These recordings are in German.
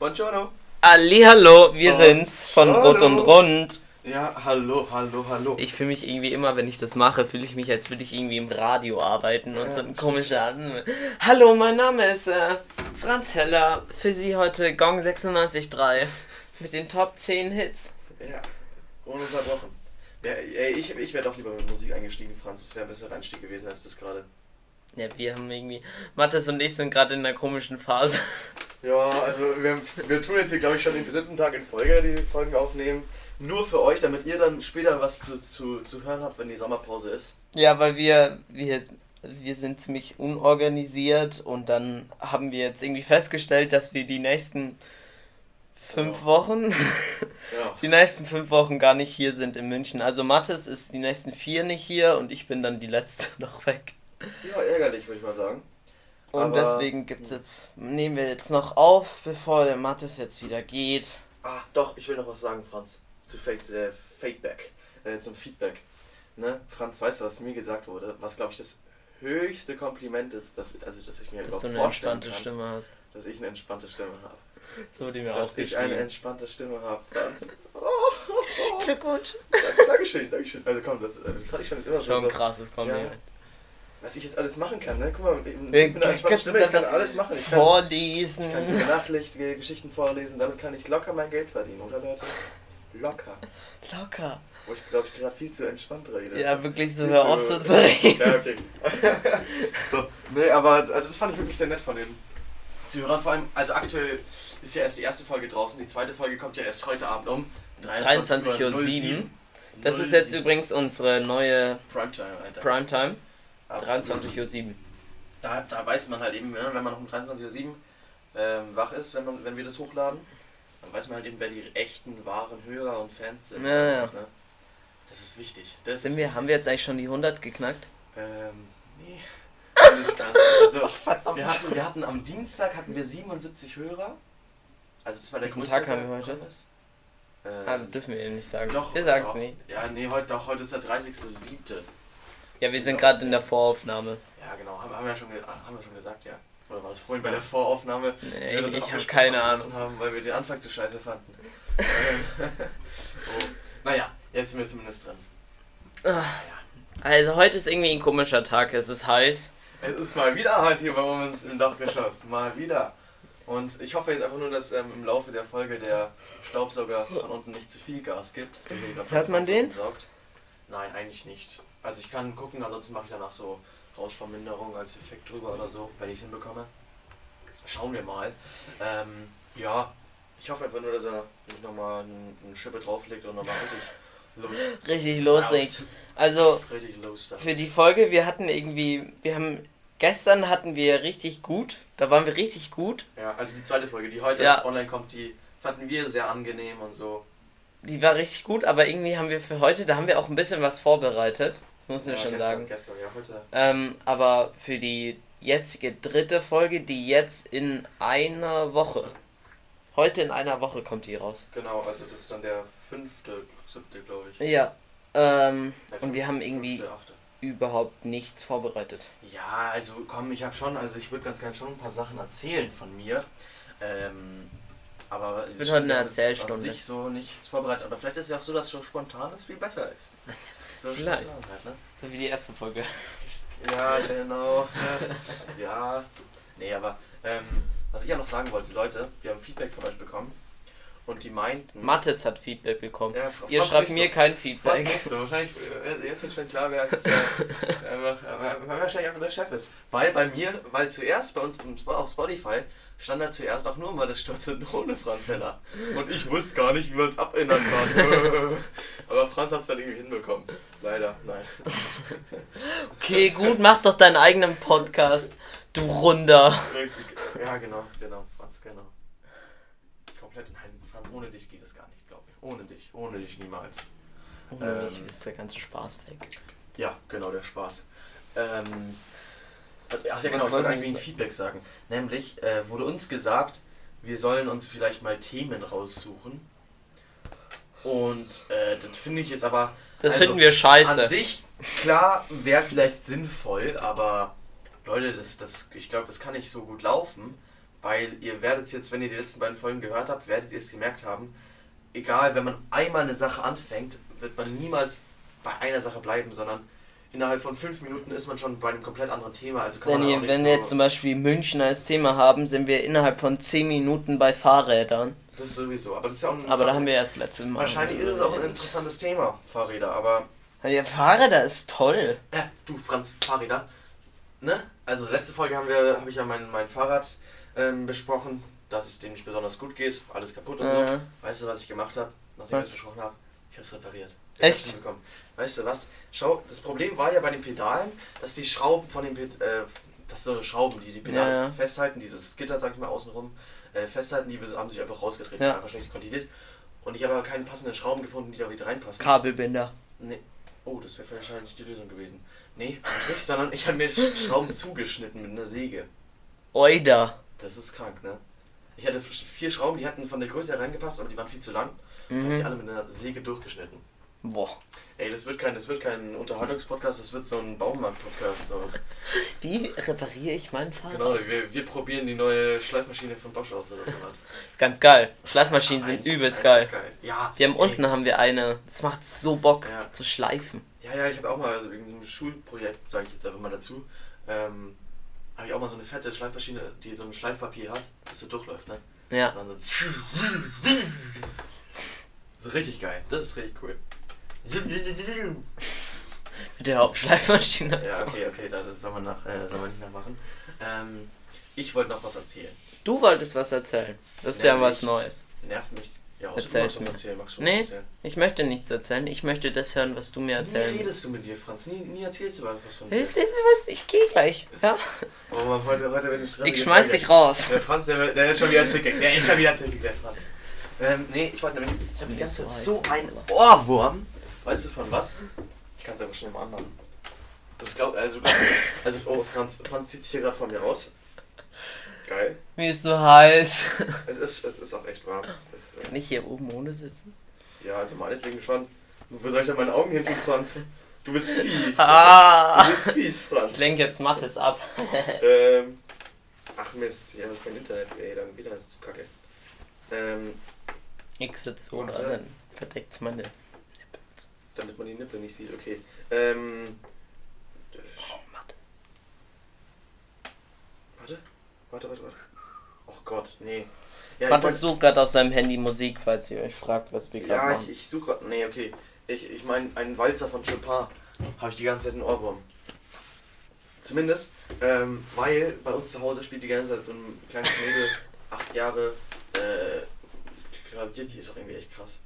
Buongiorno. Hallihallo, wir Oh, sind's von. Rot und Rund. Ja, hallo, hallo, hallo. Ich fühle mich irgendwie immer, wenn ich das mache, fühle ich mich, als würde ich irgendwie im Radio arbeiten und Ja, so ein komischer. Hallo, mein Name ist äh, Franz Heller. Für Sie heute Gong 96.3 mit den Top 10 Hits. Ja, ununterbrochen. Ja, ey, ich ich wäre doch lieber mit Musik eingestiegen, Franz. Das wäre ein besserer Einstieg gewesen als das gerade. Ja, wir haben irgendwie. Mathis und ich sind gerade in einer komischen Phase. Ja, also wir, wir tun jetzt hier, glaube ich, schon den dritten Tag in Folge die Folgen aufnehmen. Nur für euch, damit ihr dann später was zu, zu, zu hören habt, wenn die Sommerpause ist. Ja, weil wir, wir, wir sind ziemlich unorganisiert und dann haben wir jetzt irgendwie festgestellt, dass wir die nächsten fünf Ja. Wochen, Ja. die nächsten fünf Wochen gar nicht hier sind in München. Also Mathis ist die nächsten vier nicht hier und ich bin dann die letzte noch weg. Ja, ärgerlich, würde ich mal sagen. Und Aber- deswegen gibt's jetzt, nehmen wir jetzt noch auf, bevor der Mathis jetzt wieder geht. Ah, doch, ich will noch was sagen, Franz. Zu Fake, äh, Fakeback. Äh, zum Feedback. Ne? Franz, weißt du, was mir gesagt wurde? Was, glaube ich, das höchste Kompliment ist, dass, also, dass ich mir Dass überhaupt du eine vorstellen entspannte kann, Stimme hast. dass ich eine entspannte Stimme habe. So wurde mir Dass ich eine entspannte Stimme habe, Franz. Glückwunsch. Dank- Dankeschön, Dankeschön. Also komm, das, äh, das fand ich schon immer so. Schon so ein krasses Kompliment. Was ich jetzt alles machen kann, ne? Guck mal, ich, ich Äh, bin eine Stimme, ich kann alles machen. Ich kann, Vorlesen. ich kann nachrichtige Geschichten vorlesen, damit kann ich locker mein Geld verdienen, oder Leute? Locker. Locker. Wo ich glaube, ich gerade viel zu entspannt rede. Ja, wirklich so, hör auf so zu reden. Ja, okay. so, nee, aber also das fand ich wirklich sehr nett von den Zuhörern. Vor allem, also aktuell ist ja erst die erste Folge draußen, die zweite Folge kommt ja erst heute Abend um 23.07 Uhr. Das ist jetzt übrigens unsere neue Primetime, Alter. Primetime. Absolut. 23.07 Uhr. Da, da weiß man halt eben, ne, wenn man um 23.07 Uhr ähm, wach ist, wenn, man, wenn wir das hochladen, dann weiß man halt eben, wer die echten, wahren Hörer und Fans sind. Ja, ja. Das, ne? das ist wichtig. Das Sind ist wir, wichtig. haben wir jetzt eigentlich schon die 100 geknackt? Ähm, nee. Also, Verdammt. wir hatten, wir hatten am Dienstag hatten wir 77 Hörer. Also das war der größte. Tag haben wir heute? ist. Ähm, Ah, das dürfen wir nicht sagen. doch, wir sagen es nicht. Ja, nee, heute, doch, heute ist der 30.07. Ja, wir sind gerade in der Voraufnahme. Ja, genau, haben, haben, wir schon, haben wir schon gesagt, ja. Oder war das vorhin bei der Voraufnahme? Nee, ich auch habe keine Ahnung. Haben, weil wir den Anfang zu scheiße fanden. Oh. Naja, jetzt sind wir zumindest drin. Ah, Also heute ist irgendwie ein komischer Tag. Es ist heiß. Es ist mal wieder halt hier bei uns im Dachgeschoss. Mal wieder. Und ich hoffe jetzt einfach nur, dass ähm, im Laufe der Folge der Staubsauger von unten nicht zu viel Gas gibt. Hört man den? Saugt. Nein, eigentlich nicht. Also ich kann gucken, ansonsten mache ich danach so Rauschverminderung als Effekt drüber oder so, wenn ich es hinbekomme. Schauen wir mal. Ähm, ja, ich hoffe einfach nur, dass er nicht nochmal eine, eine Schippe drauflegt und nochmal richtig los. Richtig loslegt. Also Richtig los. für die Folge, wir hatten irgendwie, wir haben, gestern hatten wir richtig gut. Da waren wir richtig gut. Ja, also die zweite Folge, die heute Ja. online kommt, die fanden wir sehr angenehm und so. Die war richtig gut, aber irgendwie haben wir für heute, da haben wir auch ein bisschen was vorbereitet. Das muss man ja, schon gestern, sagen. Gestern, ja, heute. Ähm, aber für die jetzige dritte Folge, die jetzt in einer Woche, heute in einer Woche kommt die raus. Genau, also das ist dann der fünfte, siebte, glaube ich. Ja. Ähm, Der und wir haben irgendwie fünfte, überhaupt nichts vorbereitet. Ja, also komm, ich habe schon, also ich würde ganz gerne schon ein paar Sachen erzählen von mir. Ähm, aber es wird heute eine Erzählstunde. An sich so nichts vorbereitet. Aber vielleicht ist es ja auch so, dass so spontanes viel besser ist. So Vielleicht. halt, ne? So wie die erste Folge. Ja, genau. ja. Nee, aber ähm, was ich ja noch sagen wollte, Leute, wir haben Feedback von euch bekommen. Und die meinten. Mathis hat Feedback bekommen. Ja, Ihr schreibt mir so. kein Feedback. nicht so. Wahrscheinlich, äh, jetzt wird schon klar, wer jetzt, äh, einfach, äh, wahrscheinlich einfach der Chef ist. Weil bei mir, weil zuerst bei uns auf Spotify stand da zuerst auch nur mal das Stürze ohne Franz Heller. Und ich wusste gar nicht, wie man es abändern kann. Aber Franz hat es dann irgendwie hinbekommen. Leider, nein. Okay, gut, mach doch deinen eigenen Podcast. Du Runder. Ja, genau, genau, Franz, genau. Komplett, nein, Franz, ohne dich geht es gar nicht, glaube ich. Ohne dich, ohne dich niemals. Ohne mich Ähm. ist der ganze Spaß weg. Ja, genau, der Spaß. Ähm, ach ja, genau, ich wollte eigentlich ein? Feedback sagen. Nämlich äh, wurde uns gesagt, wir sollen uns vielleicht mal Themen raussuchen. Und äh, das finde ich jetzt aber. Das also, finden wir scheiße. An sich, klar, wäre vielleicht sinnvoll, aber Leute, das, das, ich glaube, das kann nicht so gut laufen, weil ihr werdet jetzt, wenn ihr die letzten beiden Folgen gehört habt, werdet ihr es gemerkt haben, egal, wenn man einmal eine Sache anfängt, wird man niemals bei einer Sache bleiben, sondern innerhalb von fünf Minuten ist man schon bei einem komplett anderen Thema. Also kann Wenn, ihr, nicht wenn so, wir jetzt zum Beispiel München als Thema haben, sind wir innerhalb von 10 Minuten bei Fahrrädern. Das sowieso, aber das ist ja auch ein Aber da haben wir erst letzte Mal. Wahrscheinlich ist es auch ein interessantes Thema, Fahrräder, aber Ja, Fahrräder ist toll. Äh, du, Franz, Fahrräder. Ne? Also, letzte Folge haben wir, habe ich ja mein, mein Fahrrad ähm, besprochen, dass es dem nicht besonders gut geht, alles kaputt und Äh. so. Weißt du, was ich gemacht habe, ich Was? das besprochen habe? Ich habe es repariert. Echt? Weißt du was? Schau, das Problem war ja bei den Pedalen, dass die Schrauben von den Ped äh, das so Schrauben, die die Pedale Ja, ja. festhalten, dieses Gitter, sag ich mal, außenrum, äh, festhalten, die haben sich einfach rausgedreht, Ja. einfach schlecht quantiert. Und ich habe aber keine passenden Schrauben gefunden, die da wieder reinpassen. Kabelbinder. Nee. Oh, das wäre wahrscheinlich die Lösung gewesen. Nee, nicht, sondern ich habe mir Sch- Schrauben zugeschnitten mit einer Säge. Oida. Das ist krank, ne? Ich hatte vier Schrauben, die hatten von der Größe her reingepasst, aber die waren viel zu lang. Mhm. Habe die alle mit einer Säge durchgeschnitten. Boah. Ey, das wird kein, das wird kein Unterhaltungspodcast, das wird so ein Baumarkt-Podcast. So. Wie repariere ich mein Fahrrad? Genau, wir, wir probieren die neue Schleifmaschine von Bosch aus oder so was. Ganz geil. Schleifmaschinen sind Eigentlich- übelst geil. ganz Ja, Wir haben ey. unten haben wir eine. Das macht so Bock Ja. zu schleifen. Ja, ja, ich habe auch mal, also wegen diesem Schulprojekt, sage ich jetzt einfach mal dazu, ähm, habe ich auch mal so eine fette Schleifmaschine, die so ein Schleifpapier hat, das so durchläuft, ne? Ja. Und dann so. Das ist richtig geil. Das ist richtig cool. Mit der Hauptschleifmaschine. Ja, okay, okay, da das soll man, nach, äh, soll man nicht nachmachen. Ähm, ich wollte noch was erzählen. Du wolltest was erzählen. Das ist Ja, ja was ich- Neues. Nervt mich. Ja, Erzähl's du mir. Erzählen. Magst du Nee. erzählen? Ich möchte nichts erzählen. Ich möchte das hören, was du mir Nie erzählen redest du mit dir, Franz. Nie, nie erzählst du was von Weißt dir. du was? Ich geh gleich. Ja? Oh Mann, heute, heute ein stressiger Ich schmeiß dich raus. Der Franz, der, der ist schon wieder zickig. Der ist schon wieder zickig, der Franz. Ähm, nee, ich wollte nämlich. Ich habe die ganze Zeit so ein Ohrwurm. Weißt du von was? Ich kann es einfach schnell mal anmachen. Das glaub, also, also oh, Franz, Franz zieht sich hier gerade von mir raus. Geil. Mir ist so heiß. Es ist, es ist auch echt warm. Es, äh, Kann ich hier oben ohne sitzen? ja, also meinetwegen schon. Wo soll ich denn meine Augen hin tun, Franz? Du bist fies. Ah! Du bist fies, Franz. Ich lenke jetzt Mattes ab. Ähm, ach Mist, hier habe ich kein Internet. Ey, dann wieder ist zu kacke. Ähm, dann verdeckt's meine. Damit man die Nippel nicht sieht, okay. Ähm, Oh, Mattes. warte, warte, warte, warte. Oh Gott, nee. Ja, Mattes ich sucht gerade auf seinem Handy Musik, falls ihr euch fragt, was wir mein, gerade ja, machen. ich, ich suche gerade. Nee, okay. Ich, ich meine, einen Walzer von Chopin habe ich die ganze Zeit einen Ohrwurm. Zumindest, ähm, weil bei uns zu Hause spielt die ganze Zeit so ein kleines Mädel, acht Jahre, äh, Klavier, die ist auch irgendwie echt krass.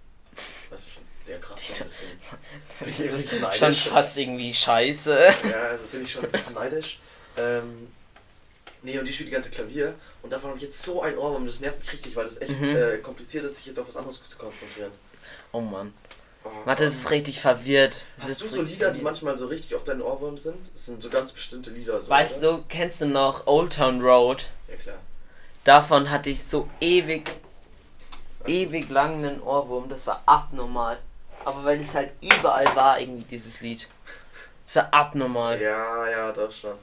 Weißt du schon, sehr krass. So ein bisschen. Bin ich neidisch. schon fast irgendwie scheiße. Ja, also bin ich schon ein bisschen neidisch. Ähm, nee, und die spielt die ganze Klavier. Und davon habe ich jetzt so ein Ohrwurm. Das nervt mich richtig, weil das echt Mhm. äh, kompliziert ist, sich jetzt auf was anderes zu konzentrieren. Oh Mann. Oh, Mattes ist richtig verwirrt. Hast du so Lieder, die manchmal so richtig auf deinen Ohrwurm sind? Das sind so ganz bestimmte Lieder. So, Weißt oder? du, kennst du noch Old Town Road? Ja, klar. Davon hatte ich so ewig, ewig lang einen Ohrwurm. Das war abnormal. Aber weil es halt überall war, irgendwie dieses Lied. Das war abnormal. Ja, ja, doch schon.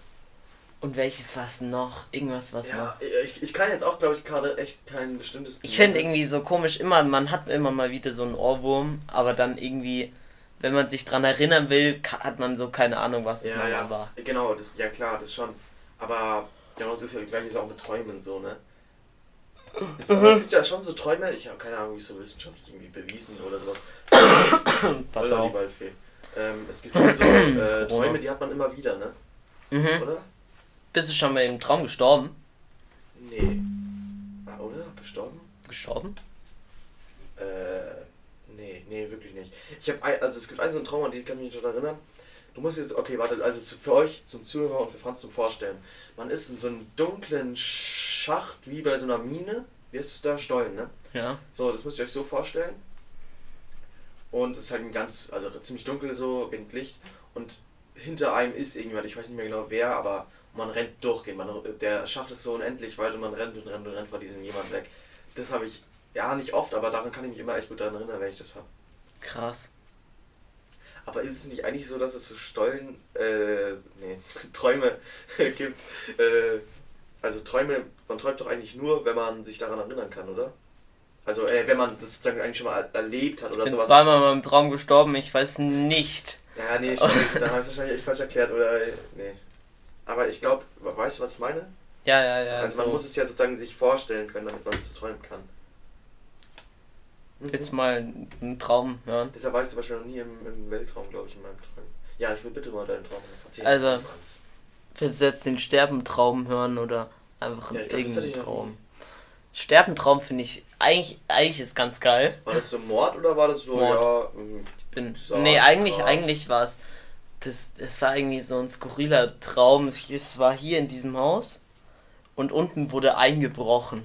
Und welches war es noch? Irgendwas was noch. Ja, ich, ich kann jetzt auch, glaube ich, gerade echt kein bestimmtes. Ich finde irgendwie so komisch, immer, man hat immer mal wieder so einen Ohrwurm, aber dann irgendwie, wenn man sich dran erinnern will, hat man so keine Ahnung, was es Ja, nochmal ja. war. Genau, das, ja klar, das schon. Aber genau, das ist ja gleich auch mit Träumen so, ne? Es, es gibt ja schon so Träume, ich habe keine Ahnung, wie es so wissenschaftlich irgendwie bewiesen oder sowas. Oder die. Waldfee. Ähm, es gibt schon so äh, Träume, die hat man immer wieder, ne? Mhm. Oder? Bist du schon mal im Traum gestorben? Nee. Ah, oder? Gestorben? Gestorben? Äh, nee, nee, wirklich nicht. Ich habe also es gibt einen so einen Traum, an den kann ich mich noch erinnern. Du musst jetzt, okay, warte, also zu, für euch zum Zuhörer und für Franz zum Vorstellen. Man ist in so einem dunklen Schacht, wie bei so einer Mine. Wie ist es da? Stollen, ne? Ja. So, das müsst ihr euch so vorstellen. Und es ist halt ein ganz, also ziemlich dunkel so, wenig Licht. Und hinter einem ist irgendjemand, ich weiß nicht mehr genau wer, aber man rennt durchgehend. Man, der Schacht ist so unendlich weit und man rennt und rennt und rennt vor diesem jemand weg. Das habe ich, ja, nicht oft, aber daran kann ich mich immer echt gut daran erinnern, wenn ich das habe. Krass. Aber ist es nicht eigentlich so, dass es so Stollen, äh, nee, Träume gibt? Äh, also Träume, man träumt doch eigentlich nur, wenn man sich daran erinnern kann, oder? Also, äh, wenn man das sozusagen eigentlich schon mal erlebt hat oder Ich bin sowas. zweimal in meinem Traum gestorben, ich weiß nicht. Ja, nee, stimmt. dann habe ich es wahrscheinlich echt falsch erklärt, oder? Nee. Aber ich glaube, weißt du, was ich meine? Ja, ja, ja. also man so. muss es ja sozusagen sich vorstellen können, damit man es träumen kann. Mhm. Jetzt mal einen Traum hören. Deshalb war ich zum Beispiel noch nie im, im Weltraum, glaube ich, in meinem Traum. Ja, ich will bitte mal deinen Traum erzählen. Also- Franz. Willst du jetzt den Sterbentraum hören oder einfach Ja, irgendeinen Traum? Sterbentraum finde ich eigentlich, eigentlich ist ganz geil. War das so Mord oder war das so, Mord. ja, Ich bin. So, nee, eigentlich, eigentlich war es. Das, das war irgendwie so ein skurriler Traum. Es war hier in diesem Haus und unten wurde eingebrochen.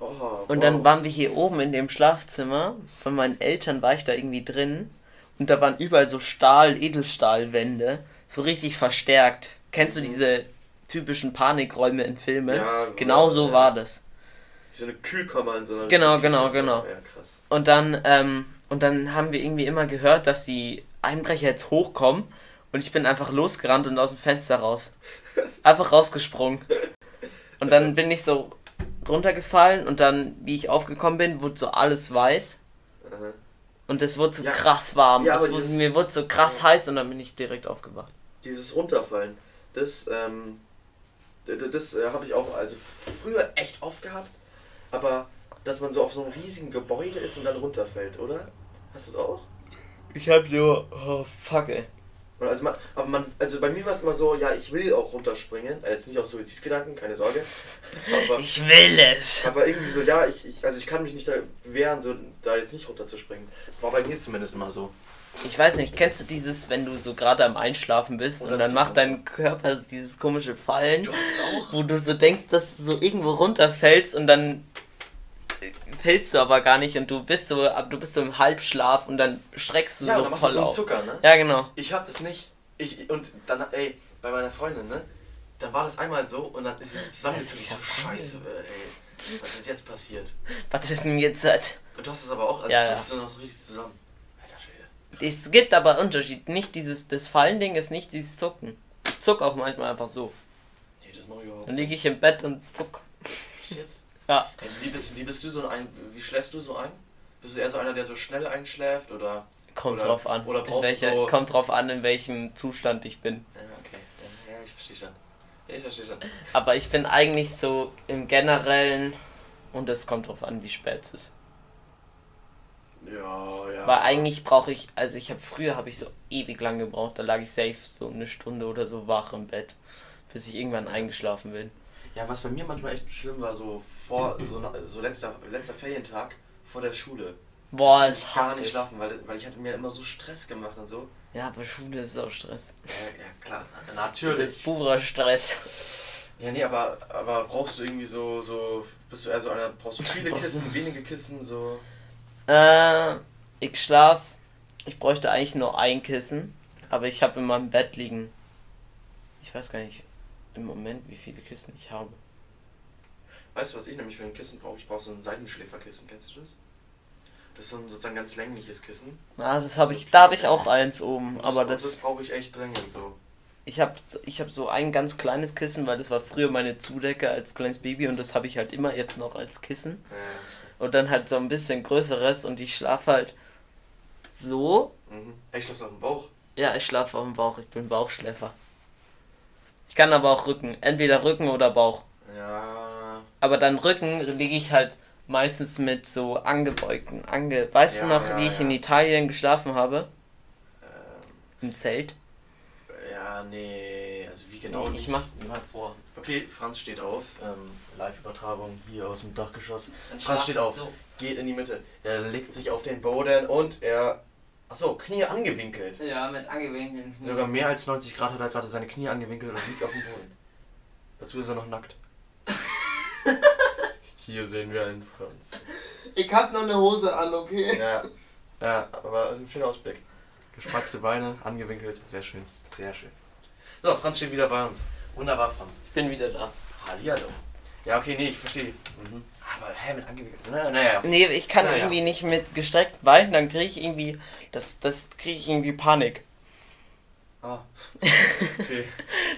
Oh, Und wow. dann waren wir hier oben in dem Schlafzimmer. Von meinen Eltern war ich da irgendwie drin. Und da waren überall so Stahl, Edelstahlwände. So richtig verstärkt. Kennst du Mhm. diese typischen Panikräume in Filmen? Ja, genau so ja. war das. So eine Kühlkammer in so einer. Genau, genau, genau. Ja, krass. Und dann, ähm, und dann haben wir irgendwie immer gehört, dass die Einbrecher jetzt hochkommen. Und ich bin einfach losgerannt und aus dem Fenster raus. Einfach rausgesprungen. Und dann bin ich so runtergefallen und dann, wie ich aufgekommen bin, wurde so alles weiß. Aha. Und es wurde so Ja. krass warm. Ja, wurde, dieses- mir wurde so krass heiß und dann bin ich direkt aufgewacht. Dieses Runterfallen, das, ähm, d- d- das äh, habe ich auch also früher echt oft gehabt, aber dass man so auf so einem riesigen Gebäude ist und dann runterfällt, oder? Hast du es auch? Ich hab nur. Oh, fuck, ey. Und Also man, aber man, also bei mir war es immer so, ja, ich will auch runterspringen, äh, jetzt nicht aus Suizidgedanken, keine Sorge, aber, Ich will es. aber irgendwie so, ja, ich, ich, also ich kann mich nicht da wehren, so da jetzt nicht runterzuspringen. War bei mir zumindest immer so. Ich weiß nicht, kennst du dieses, wenn du so gerade am Einschlafen bist Oder und dann macht dein Körper dieses komische Fallen? Du hast es auch? wo du so denkst, dass du so irgendwo runterfällst und dann fällst du aber gar nicht und du bist so, ab- du bist so im Halbschlaf und dann schreckst du Ja, und so dann machst du voll so auf. Zucker, ne? Ja, genau. Ich hab das nicht. Ich, und dann, ey, bei meiner Freundin, ne? Dann war das einmal so und dann ist sie zusammengezogen. Ich so, scheiße, ey. Was ist jetzt passiert? Was ist denn jetzt? Und du hast es aber auch, also Ja, ja, du noch so richtig zusammen. Alter Schwede. Es gibt aber Unterschied. Nicht dieses, das Fallen-Ding ist nicht dieses Zucken. Ich zuck auch manchmal einfach so. Nee, das mach ich überhaupt Dann liege ich im Bett und zuck. jetzt. Ja. Wie, bist, wie bist du so ein, wie schläfst du so ein? Bist du eher so einer, der so schnell einschläft oder? Kommt Oder- drauf an. oder in welcher, so- Kommt drauf an, in welchem Zustand ich bin. Ja, okay. Ja, ich verstehe schon. Ich verstehe schon. Aber ich bin eigentlich so im Generellen und es kommt drauf an, wie spät es ist. Ja, ja. Weil eigentlich brauche ich, also ich habe früher habe ich so ewig lang gebraucht, da lag ich safe so eine Stunde oder so wach im Bett, bis ich irgendwann eingeschlafen bin. Ja, was bei mir manchmal echt schlimm war, so vor, so, so letzter, letzter Ferientag vor der Schule. Boah, Ich es gar hasse nicht ich. schlafen, weil, weil ich hatte mir immer so Stress gemacht und so. Ja, aber Schule ist auch Stress. Ja, ja klar, Das ist natürlich. purer Stress. Ja, nee, aber, aber brauchst du irgendwie so, so, bist du eher so einer, brauchst du viele Kissen, wenige Kissen, so. Äh, ich schlaf. Ich bräuchte eigentlich nur ein Kissen, aber ich habe in meinem Bett liegen. Ich weiß gar nicht im Moment, wie viele Kissen ich habe. Weißt du, was ich nämlich für ein Kissen brauche? Ich brauche so ein Seitenschläferkissen, kennst du das? Das ist so ein sozusagen ganz längliches Kissen. Ah, das habe ich, da habe ich auch eins oben, Und aber das das, brauche ich echt dringend so. ich habe, ich habe so ein ganz kleines Kissen, weil das war früher meine Zudecke als kleines Baby und das habe ich halt immer jetzt noch als Kissen. Ja, Und dann halt so ein bisschen größeres und ich schlafe halt so. mhm. Ich schlafe auf dem Bauch. Ja, ich schlafe auf dem Bauch, ich bin Bauchschläfer. Ich kann aber auch Rücken, entweder Rücken oder Bauch. Ja. Aber dann Rücken liege ich halt meistens mit so angebeugten, ange... Weißt du Ja, noch, ja, wie ich ja. in Italien geschlafen habe? Ähm, Im Zelt? ja, nee, also wie genau Nee, nicht. ich mach's mal vor. Okay, Franz steht auf. Ähm, Live-Übertragung hier aus dem Dachgeschoss. Franz steht auf. so. Geht in die Mitte. Er legt sich auf den Boden und er Achso, Knie angewinkelt. Ja, mit angewinkelten Knien. Sogar mehr als 90 Grad hat er gerade seine Knie angewinkelt und liegt auf dem Boden. Dazu ist er noch nackt. Hier sehen wir einen Franz. Ich hab noch eine Hose an, okay? Ja, ja aber ein schöner Ausblick. Gespreizte Beine, angewinkelt, sehr schön, sehr schön. So, Franz steht wieder bei uns. Wunderbar, Franz. Ich bin wieder da. Hallihallo. Ja, okay, nee, ich verstehe. Mhm. Aber, hä, mit angewinkelt? Na, naja. Nee, ich kann Naja. irgendwie nicht mit gestreckten Beinen, dann kriege ich irgendwie, das, das kriege ich irgendwie Panik. Ah. Okay.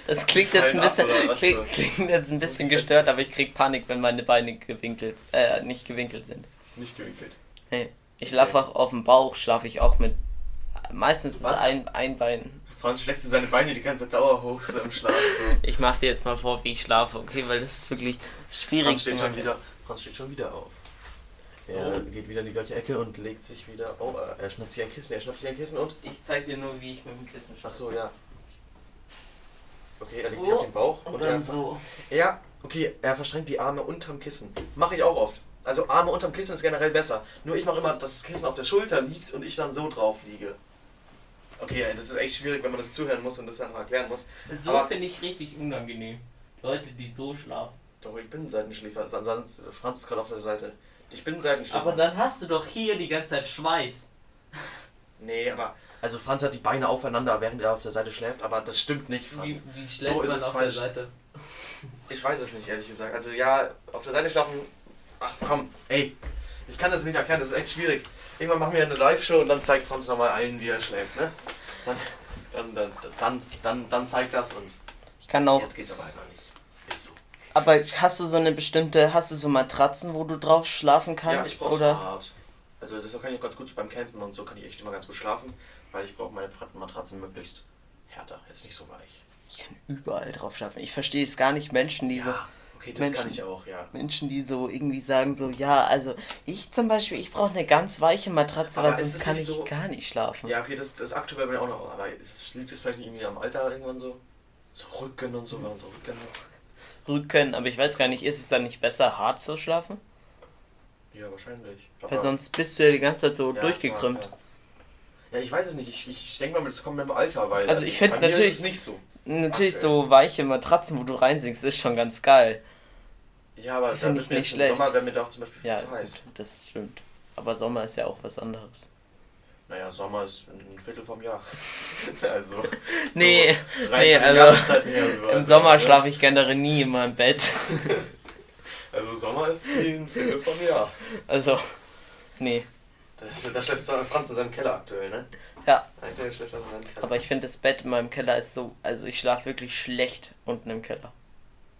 Das klingt jetzt ein ab, bisschen, was klingt, klingt jetzt ein bisschen gestört, aber ich krieg Panik, wenn meine Beine gewinkelt, äh, nicht gewinkelt sind. Nicht gewinkelt. Nee. Ich schlafe auch auf dem Bauch, schlafe ich auch mit, meistens ist Was? ein, ein Bein. Franz schlägt so seine Beine die ganze Dauer hoch, so im Schlaf. So. Ich mache dir jetzt mal vor, wie ich schlafe, okay, weil das ist wirklich schwierig Franz steht schon wieder, Franz steht schon wieder auf. Er Oh. geht wieder in die gleiche Ecke und legt sich wieder. Oh, äh, er schnappt sich ein Kissen, er schnappt sich ein Kissen und. Ich zeig dir nur, wie ich mit dem Kissen Ach schlafe. so, ja. Okay, er legt So. sich auf den Bauch Und und, dann er, so. Ja, okay, er verschränkt die Arme unterm Kissen. Mache ich auch oft. Also Arme unterm Kissen ist generell besser. Nur ich mache immer, dass das Kissen auf der Schulter liegt und ich dann so drauf liege. Okay, das ist echt schwierig, wenn man das zuhören muss und das dann erklären muss. So finde ich richtig unangenehm. Leute, die so schlafen. Doch, ich bin ein Seitenschläfer. Sonst Franz ist gerade auf der Seite. Ich bin ein Seitenschläfer. Aber dann hast du doch hier die ganze Zeit Schweiß. Nee, aber. Also Franz hat die Beine aufeinander, während er auf der Seite schläft, aber das stimmt nicht, Wie, Franz. wie schläft So ist man es auf falsch. der Seite? Ich weiß es nicht, ehrlich gesagt. Also ja, auf der Seite schlafen. Ach komm, ey. Ich kann das nicht erklären, das ist echt schwierig. Irgendwann machen wir eine Live-Show und dann zeigt Franz nochmal allen, wie er schläft, ne? Dann, dann, dann, dann, dann, dann zeigt das uns. Ich kann auch. Jetzt geht's aber halt noch nicht. Ist so. Aber hast du so eine bestimmte, hast du so Matratzen, wo du drauf schlafen Ja, kannst? ich brauche oder? so hart. Also das kann ich ganz gut beim Campen und so kann ich echt immer ganz gut schlafen, weil ich brauche meine Matratzen möglichst härter, jetzt nicht so weich. Ich kann überall drauf schlafen. Ich verstehe es gar nicht, Menschen, die so. Ja, okay, das kann Menschen. ich auch, ja. Menschen, die so irgendwie sagen so, ja, also ich zum Beispiel, ich brauche eine ganz weiche Matratze, Aber weil ist sonst kann ich so- gar nicht schlafen. Ja, okay, das, das ist aktuell bei mir auch noch, aber ist, liegt es vielleicht nicht irgendwie am Alter irgendwann so? So Rücken und so, waren so Rücken noch. Rücken, aber ich weiß gar nicht, ist es dann nicht besser, hart zu schlafen? Ja, wahrscheinlich. Weil sonst bist du ja die ganze Zeit so Ja, durchgekrümmt. klar, klar. Ja, ich weiß es nicht. Ich, ich denke mal, das kommt mit dem Alter, weil. Also ich find bei mir natürlich- Ist es nicht so. Natürlich Aktuell. so weiche Matratzen, wo du reinsinkst, ist schon ganz geil. Ja, aber da Find wird ich mir nicht schlecht. Sommer wäre mir doch zum Beispiel viel Ja, zu heiß. das stimmt. Aber Sommer ist ja auch was anderes. Naja, Sommer ist ein Viertel vom Jahr. also. Nee, rein nee, also so. Im Sommer schlafe ich generell nie in meinem Bett. Also Sommer ist ein Viertel vom Jahr. Also, nee. Da, da schläft Franz in seinem Keller aktuell, ne? Ja. Aktuell schläft er in seinem Keller. Aber ich finde das Bett in meinem Keller ist so, also ich schlafe wirklich schlecht unten im Keller.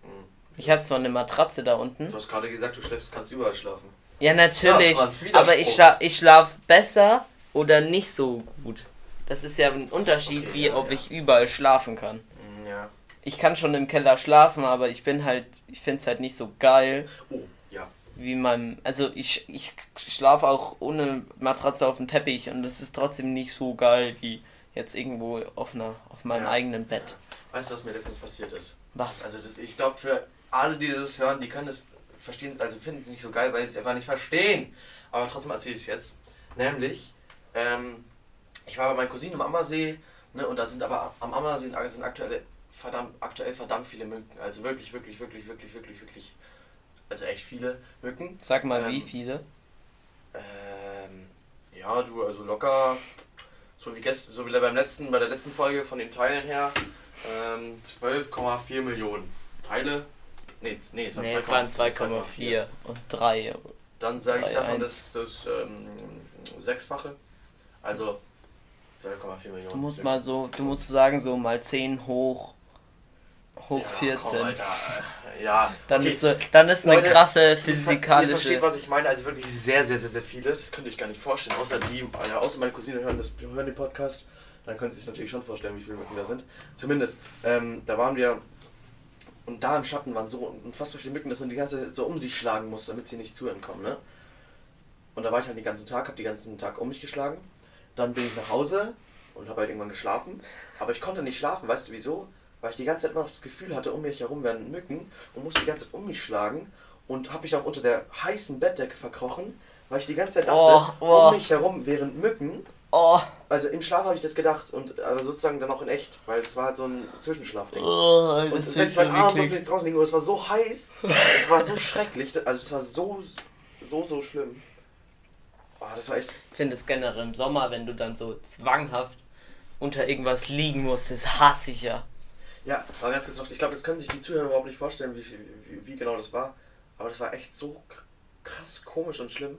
Hm. Ich habe zwar eine Matratze da unten. Du hast gerade gesagt, du schläfst, kannst überall schlafen. Ja, natürlich. Ja, Franz, aber ich schlafe ich schlaf besser oder nicht so gut. Das ist ja ein Unterschied, Okay, wie ja, ob ja. ich überall schlafen kann. Hm, Ja. Ich kann schon im Keller schlafen, aber ich bin halt, ich finde es halt nicht so geil Oh, ja. wie meinem. Also ich, ich schlafe auch ohne Matratze auf dem Teppich und das ist trotzdem nicht so geil wie jetzt irgendwo auf einer auf meinem Ja. eigenen Bett. Weißt du, was mir letztens passiert ist? Was? Also das, ich glaube, für alle, die das hören, die können es verstehen, also finden es nicht so geil, weil sie es einfach nicht verstehen. Aber trotzdem erzähle ich es jetzt. Nämlich, ähm, ich war bei meinen Cousinen im Ammersee, ne, und da sind aber am Ammersee sind aktuell verdammt, aktuell verdammt viele Mücken. Also wirklich, wirklich, wirklich, wirklich, wirklich, wirklich, also echt viele Mücken. Sag mal, Ähm, wie viele? Ähm, ja, du, also locker, so wie gestern, so wie beim letzten, bei der letzten Folge von den Teilen her, ähm, 12,4 Millionen Teile. Nee, nee, es waren Nee, es waren 2,4. 2,4 und 3. Dann sage ich davon eins. das, das ähm, Sechsfache. Also 12,4 Millionen. Du musst mal so, du musst sagen, so mal 10 hoch, hoch ja, 14. Komm. Ja, dann, okay. ist, so- dann ist eine Leute, krasse ver- Ihr versteht, physikalische. was ich meine. Also wirklich sehr, sehr, sehr, sehr viele. Das könnt ihr euch gar nicht vorstellen. Außer die, außer meine Cousine hören, das, hören den Podcast. Dann können sie sich natürlich schon vorstellen, wie viele Mücken da sind. Zumindest, ähm, da waren wir. Und da im Schatten waren so unfassbar viele Mücken, dass man die ganze Zeit so um sich schlagen muss, damit sie nicht zu ihnen kommen. Ne? Und da war ich halt den ganzen Tag, habe den ganzen Tag um mich geschlagen. Dann bin ich nach Hause und habe halt irgendwann geschlafen. Aber ich konnte nicht schlafen, weißt du wieso? Weil ich die ganze Zeit immer noch das Gefühl hatte, um mich herum wären Mücken und musste die ganze Zeit um mich schlagen. Und habe mich auch unter der heißen Bettdecke verkrochen, weil ich die ganze Zeit dachte, Oh, oh. um mich herum wären Mücken. Oh. Also im Schlaf habe ich das gedacht und also sozusagen dann auch in echt, weil das war halt so ein Zwischenschlafding. Oh, und selbst mein Arm durfte nicht draußen liegen und es war so heiß, es war so schrecklich, also es war so, so, so schlimm. Oh, das war echt, Ich finde es generell im Sommer, wenn du dann so zwanghaft unter irgendwas liegen musst, das hasse ich ja. ja, war ganz kurz noch, ich glaube, das können sich die Zuhörer überhaupt nicht vorstellen, wie, wie, wie genau das war, aber das war echt so krass komisch und schlimm.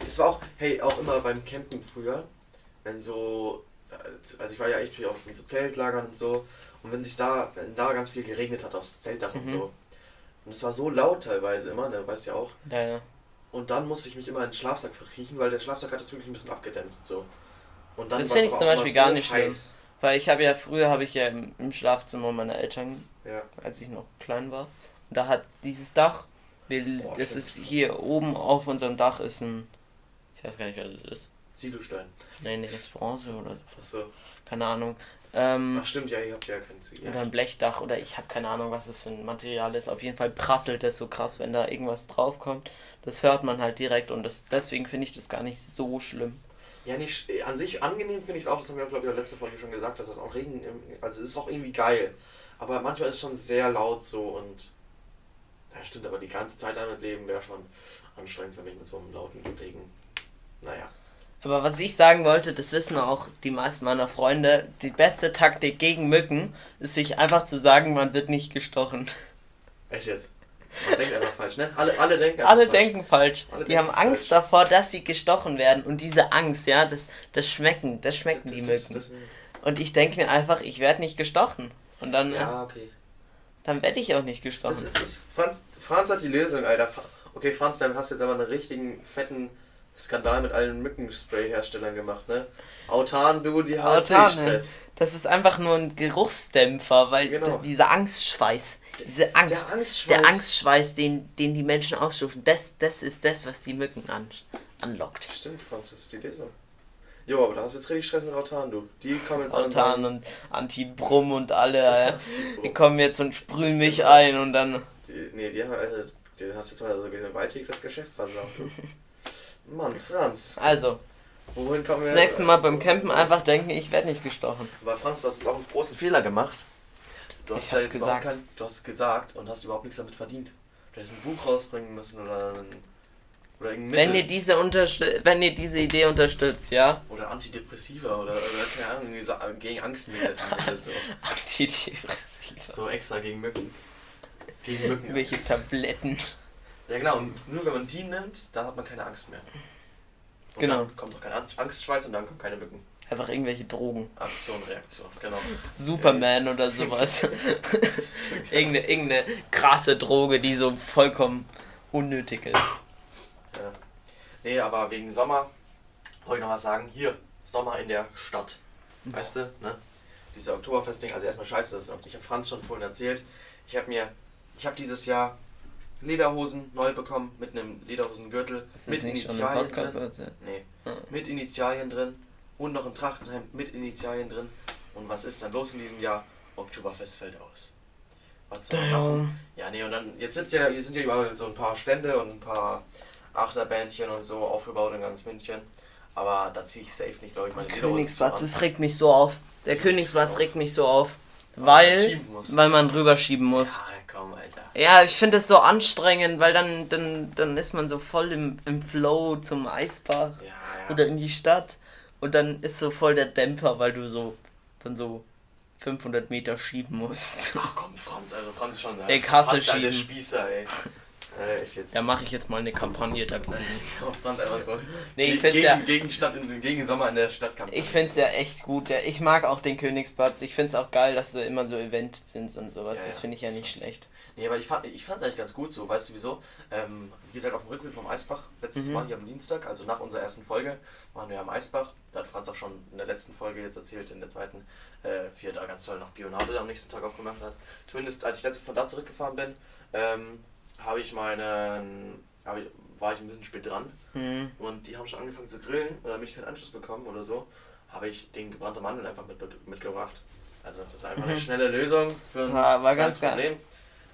Das war auch, hey, auch immer beim Campen früher, wenn so, äh, also ich war ja echt viel auf in so Zeltlagern und so, und wenn sich da, wenn da ganz viel geregnet hat aufs Zeltdach und Mhm. so, und es war so laut teilweise immer, ne, weißt ja auch, Ja, ja. Und dann musste ich mich immer in den Schlafsack verkriechen, weil der Schlafsack hat das wirklich ein bisschen abgedämpft so. Und dann Das finde ich zum Beispiel gar nicht schlimm. heiß. Weil ich habe ja, früher habe ich ja im, im Schlafzimmer meiner Eltern, Ja, als ich noch klein war, und da hat dieses Dach, wir, Boah, das ist hier oben auf unserem Dach ist ein, ich weiß gar nicht, was das ist. Ziegelstein. Nee, nee, das ist Bronze oder so, Achso. keine Ahnung. Ähm, Ach stimmt, ja, ihr habt ja kein Ziegel. oder ein Blechdach oder ich habe keine Ahnung, was das für ein Material ist. Auf jeden Fall prasselt das so krass, wenn da irgendwas draufkommt. Das hört man halt direkt und das, deswegen finde ich das gar nicht so schlimm. Ja, nicht, an sich angenehm finde ich es auch, das haben wir, glaube ich, auch letzte Folge schon gesagt, dass das auch Regen, also es ist auch irgendwie geil. Aber manchmal ist es schon sehr laut so und. Ja, stimmt, aber die ganze Zeit damit leben wäre schon anstrengend für mich mit so einem lauten Regen. Naja. Aber was ich sagen wollte, das wissen auch die meisten meiner Freunde, die beste Taktik gegen Mücken ist sich einfach zu sagen, man wird nicht gestochen. Echt jetzt? Man denkt einfach falsch, ne? Alle, alle denken einfach Alle falsch. denken falsch. Alle die denken haben Angst falsch. davor, dass sie gestochen werden. Und diese Angst, ja, das, das schmecken, das schmecken die Das- Mücken. das- Und ich denke mir einfach, ich werde nicht gestochen. Und dann, Ja, okay. dann werde ich auch nicht Das gestochen. ist es. Franz, Franz hat die Lösung, Alter. Okay, Franz, dann hast du jetzt aber einen richtigen fetten Skandal mit allen Mückenspray-Herstellern gemacht, ne? Autan, du, die haben Autan, Stress. Das ist einfach nur ein Geruchsdämpfer, weil Genau. das, dieser Angstschweiß, diese Angst, Der Angstschweiß. der Angstschweiß, den, den die Menschen ausstufen, das, das ist das, was die Mücken an, anlockt. Stimmt, Franz, das ist die Lösung. Jo, aber da hast du jetzt richtig Stress mit Autan, du. Die kommen jetzt Autan und Anti-Brumm und alle, ja. die- die kommen jetzt und sprühen mich ein und dann. die, nee, die haben, also, die hast jetzt mal so gewaltig das Geschäft versaut. Mann, Franz, Also, wohin kommen wir? das nächste Mal beim Campen einfach denken, ich werde nicht gestochen. Aber Franz, du hast jetzt auch einen großen Fehler gemacht. Du hast Ich überhaupt gesagt. Kein, du hast es gesagt und hast überhaupt nichts damit verdient. Du hättest ein Buch rausbringen müssen oder ein, oder irgendein Wenn ihr diese wenn ihr diese Idee unterstützt, ja, oder Antidepressiva oder, oder keine Ahnung, so gegen Angstmittel. so. Antidepressiva. so extra gegen Mücken. Gegen Mücken. Welche Tabletten. Ja genau, und nur wenn man die nimmt, dann hat man keine Angst mehr. Und Genau. dann kommt auch kein An- Angstschweiß und dann kommen keine Mücken. Einfach irgendwelche Drogen. Aktion, Reaktion, genau. Superman oder sowas. irgendeine, irgendeine krasse Droge, die so vollkommen unnötig ist. Ja. Nee, aber wegen Sommer wollte ich noch was sagen. Hier, Sommer in der Stadt. Weißt du, ne? Dieser Oktoberfestding, also erstmal scheiße, das ich habe Franz schon vorhin erzählt. Ich habe mir, ich habe dieses Jahr Lederhosen neu bekommen mit einem Lederhosengürtel Ist das mit nicht schon im Initialien Podcast? drin. Nee, Ah. mit Initialien drin und noch ein Trachtenhemd mit Initialien drin. Und was ist dann los in diesem Jahr? Oktoberfest fällt aus. Was soll man machen? Ja, nee, und dann, jetzt sind ja, hier sind ja überall so ein paar Stände und ein paar Achterbändchen und so aufgebaut in ganz München. Aber da ziehe ich safe nicht, glaube ich, meine Lederhosen Königsplatz, an. das regt mich so auf. Der Königsplatz regt mich so auf. Weil, weil man rüberschieben muss. Ja, komm, Alter. Ja, ich finde das so anstrengend, weil dann, dann, dann ist man so voll im, im Flow zum Eisbach Ja, ja. oder in die Stadt und dann ist so voll der Dämpfer, weil du so dann so 500 Meter schieben musst. Ach komm, Franz, also Franz ist schon da. Ich hasse Franz, der alte Schieben. Spießer, ey. Äh, ich jetzt. Mache ich jetzt mal eine Kampagne dagegen. Auf Franz einfach so. Nee, ich find's gegen, ja- Gegen, Stadt gegen Sommer in der Stadtkampagne. Ich finde es ja echt gut. Ich mag auch den Königsplatz. Ich finde es auch geil, dass da immer so Events sind und sowas. Ja, das ja, finde ich ja nicht schlecht. Nee, aber ich fand ich fand's eigentlich ganz gut so, weißt du wieso? Ähm, wie gesagt, auf dem Rückweg vom Eisbach, letztes Mhm. Mal hier am Dienstag, also nach unserer ersten Folge, waren wir am Eisbach. Da hat Franz auch schon in der letzten Folge jetzt erzählt, in der zweiten, äh, wie er da ganz toll nach Bionade am nächsten Tag aufgemacht hat. Zumindest als ich letzte von da zurückgefahren bin, ähm, habe ich meinen, hab ich, war ich ein bisschen spät dran Hm. und die haben schon angefangen zu grillen und damit ich keinen Anschluss bekommen oder so, habe ich den gebrannte Mandeln einfach mit, mitgebracht. Also das war einfach eine Mhm. schnelle Lösung für ein war kleines ganz geil. Problem.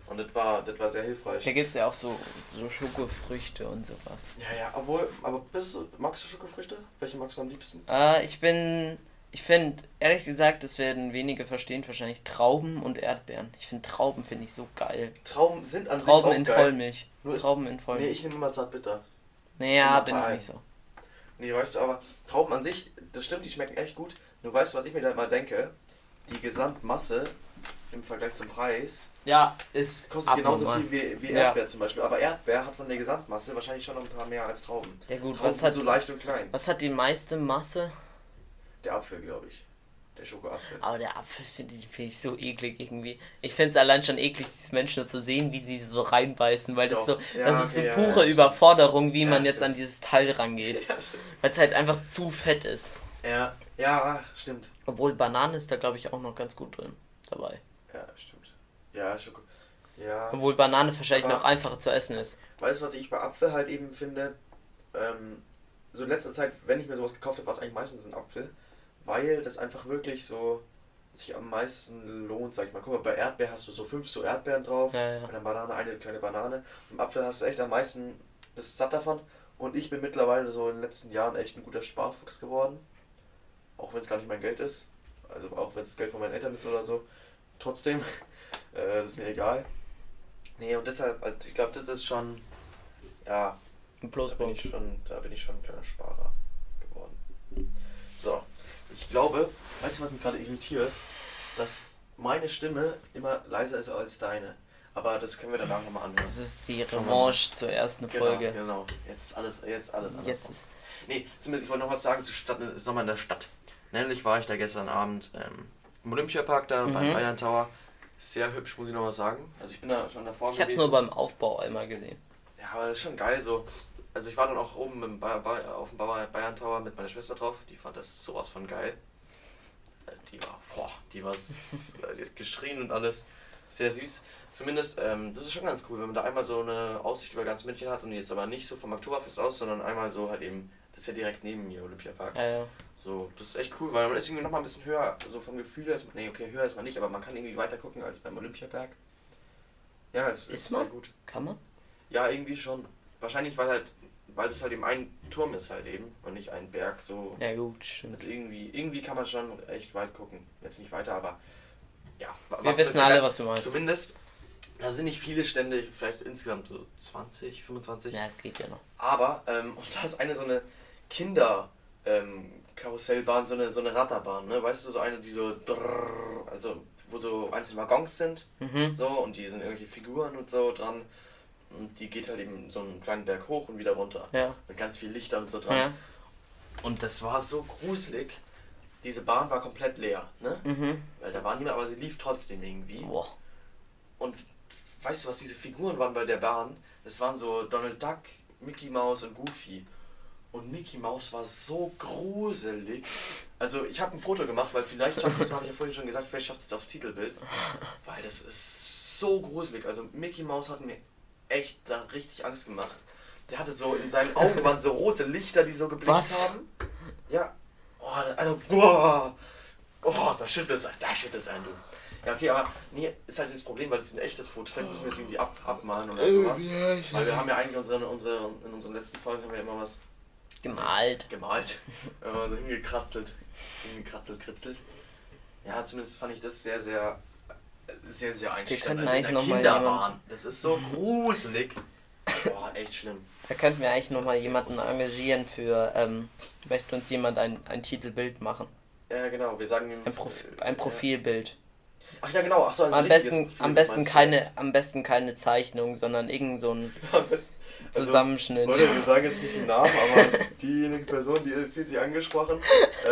Und das war, das war sehr hilfreich. Da gibt es ja auch so, so Schokofrüchte und sowas. Ja, ja, obwohl, aber bist du, magst du Schokofrüchte? Welche magst du am liebsten? Äh, ich bin. Ich finde, ehrlich gesagt, das werden wenige verstehen, wahrscheinlich Trauben und Erdbeeren. Ich finde Trauben finde ich so geil. Trauben sind an Trauben sich in auch geil. Vollmilch. Nur ist- Trauben in Nee, Vollmilch. ich nehme immer zartbitter. naja, bin ich nicht so. Nee, weißt du, aber Trauben an sich, das stimmt, die schmecken echt gut. Nur weißt du, was ich mir da immer denke? Die Gesamtmasse im Vergleich zum Preis Ja, ist kostet genauso abnormal. viel wie, wie Ja. Erdbeer zum Beispiel. Aber Erdbeer hat von der Gesamtmasse wahrscheinlich schon noch ein paar mehr als Trauben. Ja gut, Trauben was sind hat, so leicht und klein. was hat die meiste Masse? Der Apfel, glaube ich. Der Schokoapfel. Aber der Apfel finde ich, find ich so eklig irgendwie. Ich finde es allein schon eklig, diese Menschen zu sehen, wie sie so reinbeißen, weil das Doch. so, Ja, das ist okay, so ja, pure ja, Überforderung, wie Ja, man jetzt stimmt. an dieses Teil rangeht. Weil es halt einfach zu fett ist. Ja, ja, stimmt. Obwohl Banane ist da glaube ich auch noch ganz gut drin dabei. Ja, stimmt. Ja, Schoko. Ja. Obwohl Banane wahrscheinlich noch einfacher zu essen ist. Weißt du, was ich bei Apfel halt eben finde? Ähm, so in letzter Zeit, wenn ich mir sowas gekauft habe, war es eigentlich meistens ein Apfel, weil das einfach wirklich so sich am meisten lohnt, sag ich mal. Guck mal, bei Erdbeer hast du so fünf so Erdbeeren drauf, Ja, ja. bei der Banane eine kleine Banane. Im Apfel hast du echt am meisten, bist satt davon. Und ich bin mittlerweile so in den letzten Jahren echt ein guter Sparfuchs geworden. Auch wenn es gar nicht mein Geld ist. Also auch wenn es Geld von meinen Eltern ist oder so. Trotzdem, äh, das ist mir egal. Nee, und deshalb, also ich glaube, das ist schon, ja, Ein da bin, Pluspunkt. ich schon, da bin ich schon ein kleiner Sparer ich glaube, weißt du, was mich gerade irritiert? Dass meine Stimme immer leiser ist als deine. Aber das können wir danach nochmal anhören. Das ist die Revanche zur ersten Genau, Folge. genau. Jetzt ist alles, jetzt alles anders. Jetzt ist Nee, zumindest ich wollte noch was sagen zu Stadt, Sommer in der Stadt. Nämlich war ich da gestern Abend ähm, im Olympiapark da beim Mhm. Bayern Tower. Sehr hübsch, muss ich noch mal sagen. Also ich bin da schon davor ich habe es nur beim Aufbau einmal gesehen. Ja, aber das ist schon geil so. Also ich war dann auch oben im Ba- Ba- auf dem Ba- Bayern Tower mit meiner Schwester drauf. Die fand das sowas von geil. Äh, Die war, boah, die war äh, die hat geschrien und alles. Sehr süß. Zumindest, ähm, das ist schon ganz cool, wenn man da einmal so eine Aussicht über ganz München hat und jetzt aber nicht so vom Oktoberfest aus, sondern einmal so halt eben, das ist ja direkt neben mir, Olympiapark. Ja, ja. So, das ist echt cool, weil man ist irgendwie nochmal ein bisschen höher, so vom Gefühl her, ist, nee, okay, höher ist man nicht, aber man kann irgendwie weiter gucken als beim Olympiaberg. Ja, es ist, Ist sehr man? gut. Kann man? Ja, irgendwie schon. Wahrscheinlich, weil halt, weil das halt eben ein Turm ist halt eben und nicht ein Berg, so. Ja gut, stimmt. Also irgendwie, irgendwie kann man schon echt weit gucken. Jetzt nicht weiter, aber ja. Wir wissen alle, was du meinst. Zumindest, da sind nicht viele Stände, vielleicht insgesamt so 20, 25. Ja, es geht ja noch. Aber, ähm, und da ist eine so eine Kinder, ähm, Karussellbahn, so eine, so eine Ratterbahn, ne? Weißt du, so eine, die so drrrr, also wo so einzelne Waggons sind, Mhm. so, und die sind irgendwelche Figuren und so dran. Und die geht halt eben so einen kleinen Berg hoch und wieder runter. Ja. Mit ganz viel Lichtern und so dran. Ja. Und das war so gruselig. Diese Bahn war komplett leer, ne? Mhm. Weil da war niemand, aber sie lief trotzdem irgendwie. Boah. Und weißt du, was diese Figuren waren bei der Bahn? Das waren so Donald Duck, Mickey Mouse und Goofy. Und Mickey Mouse war so gruselig. Also ich habe ein Foto gemacht, weil vielleicht schafft es, habe ich ja vorhin schon gesagt, vielleicht schafft es auf Titelbild. Weil das ist so gruselig. Also Mickey Mouse hat mir echt da richtig Angst gemacht. Der hatte so, in seinen Augen waren so rote Lichter, die so geblinkt Was? haben. Ja. Oh, also, boah. Oh, da schüttelt es ein, da schüttelt es ein, du. Ja, okay, aber nee, ist halt das Problem, weil das ist ein echtes Foto. Vielleicht müssen wir es irgendwie ab, abmalen oder sowas. Weil wir haben ja eigentlich unsere, unsere, in unseren letzten Folgen haben wir immer was Gemalt. gemalt. Immer so hingekratzelt. Hingekratzelt, kritzelt. Ja, zumindest fand ich das sehr, sehr, sehr, sehr könnten Also in der Kinderbahn. Das ist so gruselig. Boah, echt schlimm. Da könnten wir eigentlich nochmal jemanden engagieren für, ähm, möchte uns jemand ein, ein Titelbild machen. Ja, genau, wir sagen ihm. Ein, Prof ein Profilbild. Ach ja, genau, ach so, ein Am besten, Profil, am besten keine, am besten keine Zeichnung, sondern irgend so ein also, Zusammenschnitt. Leute, wir sagen jetzt nicht den Namen, aber diejenige Person, die fühlt sich angesprochen.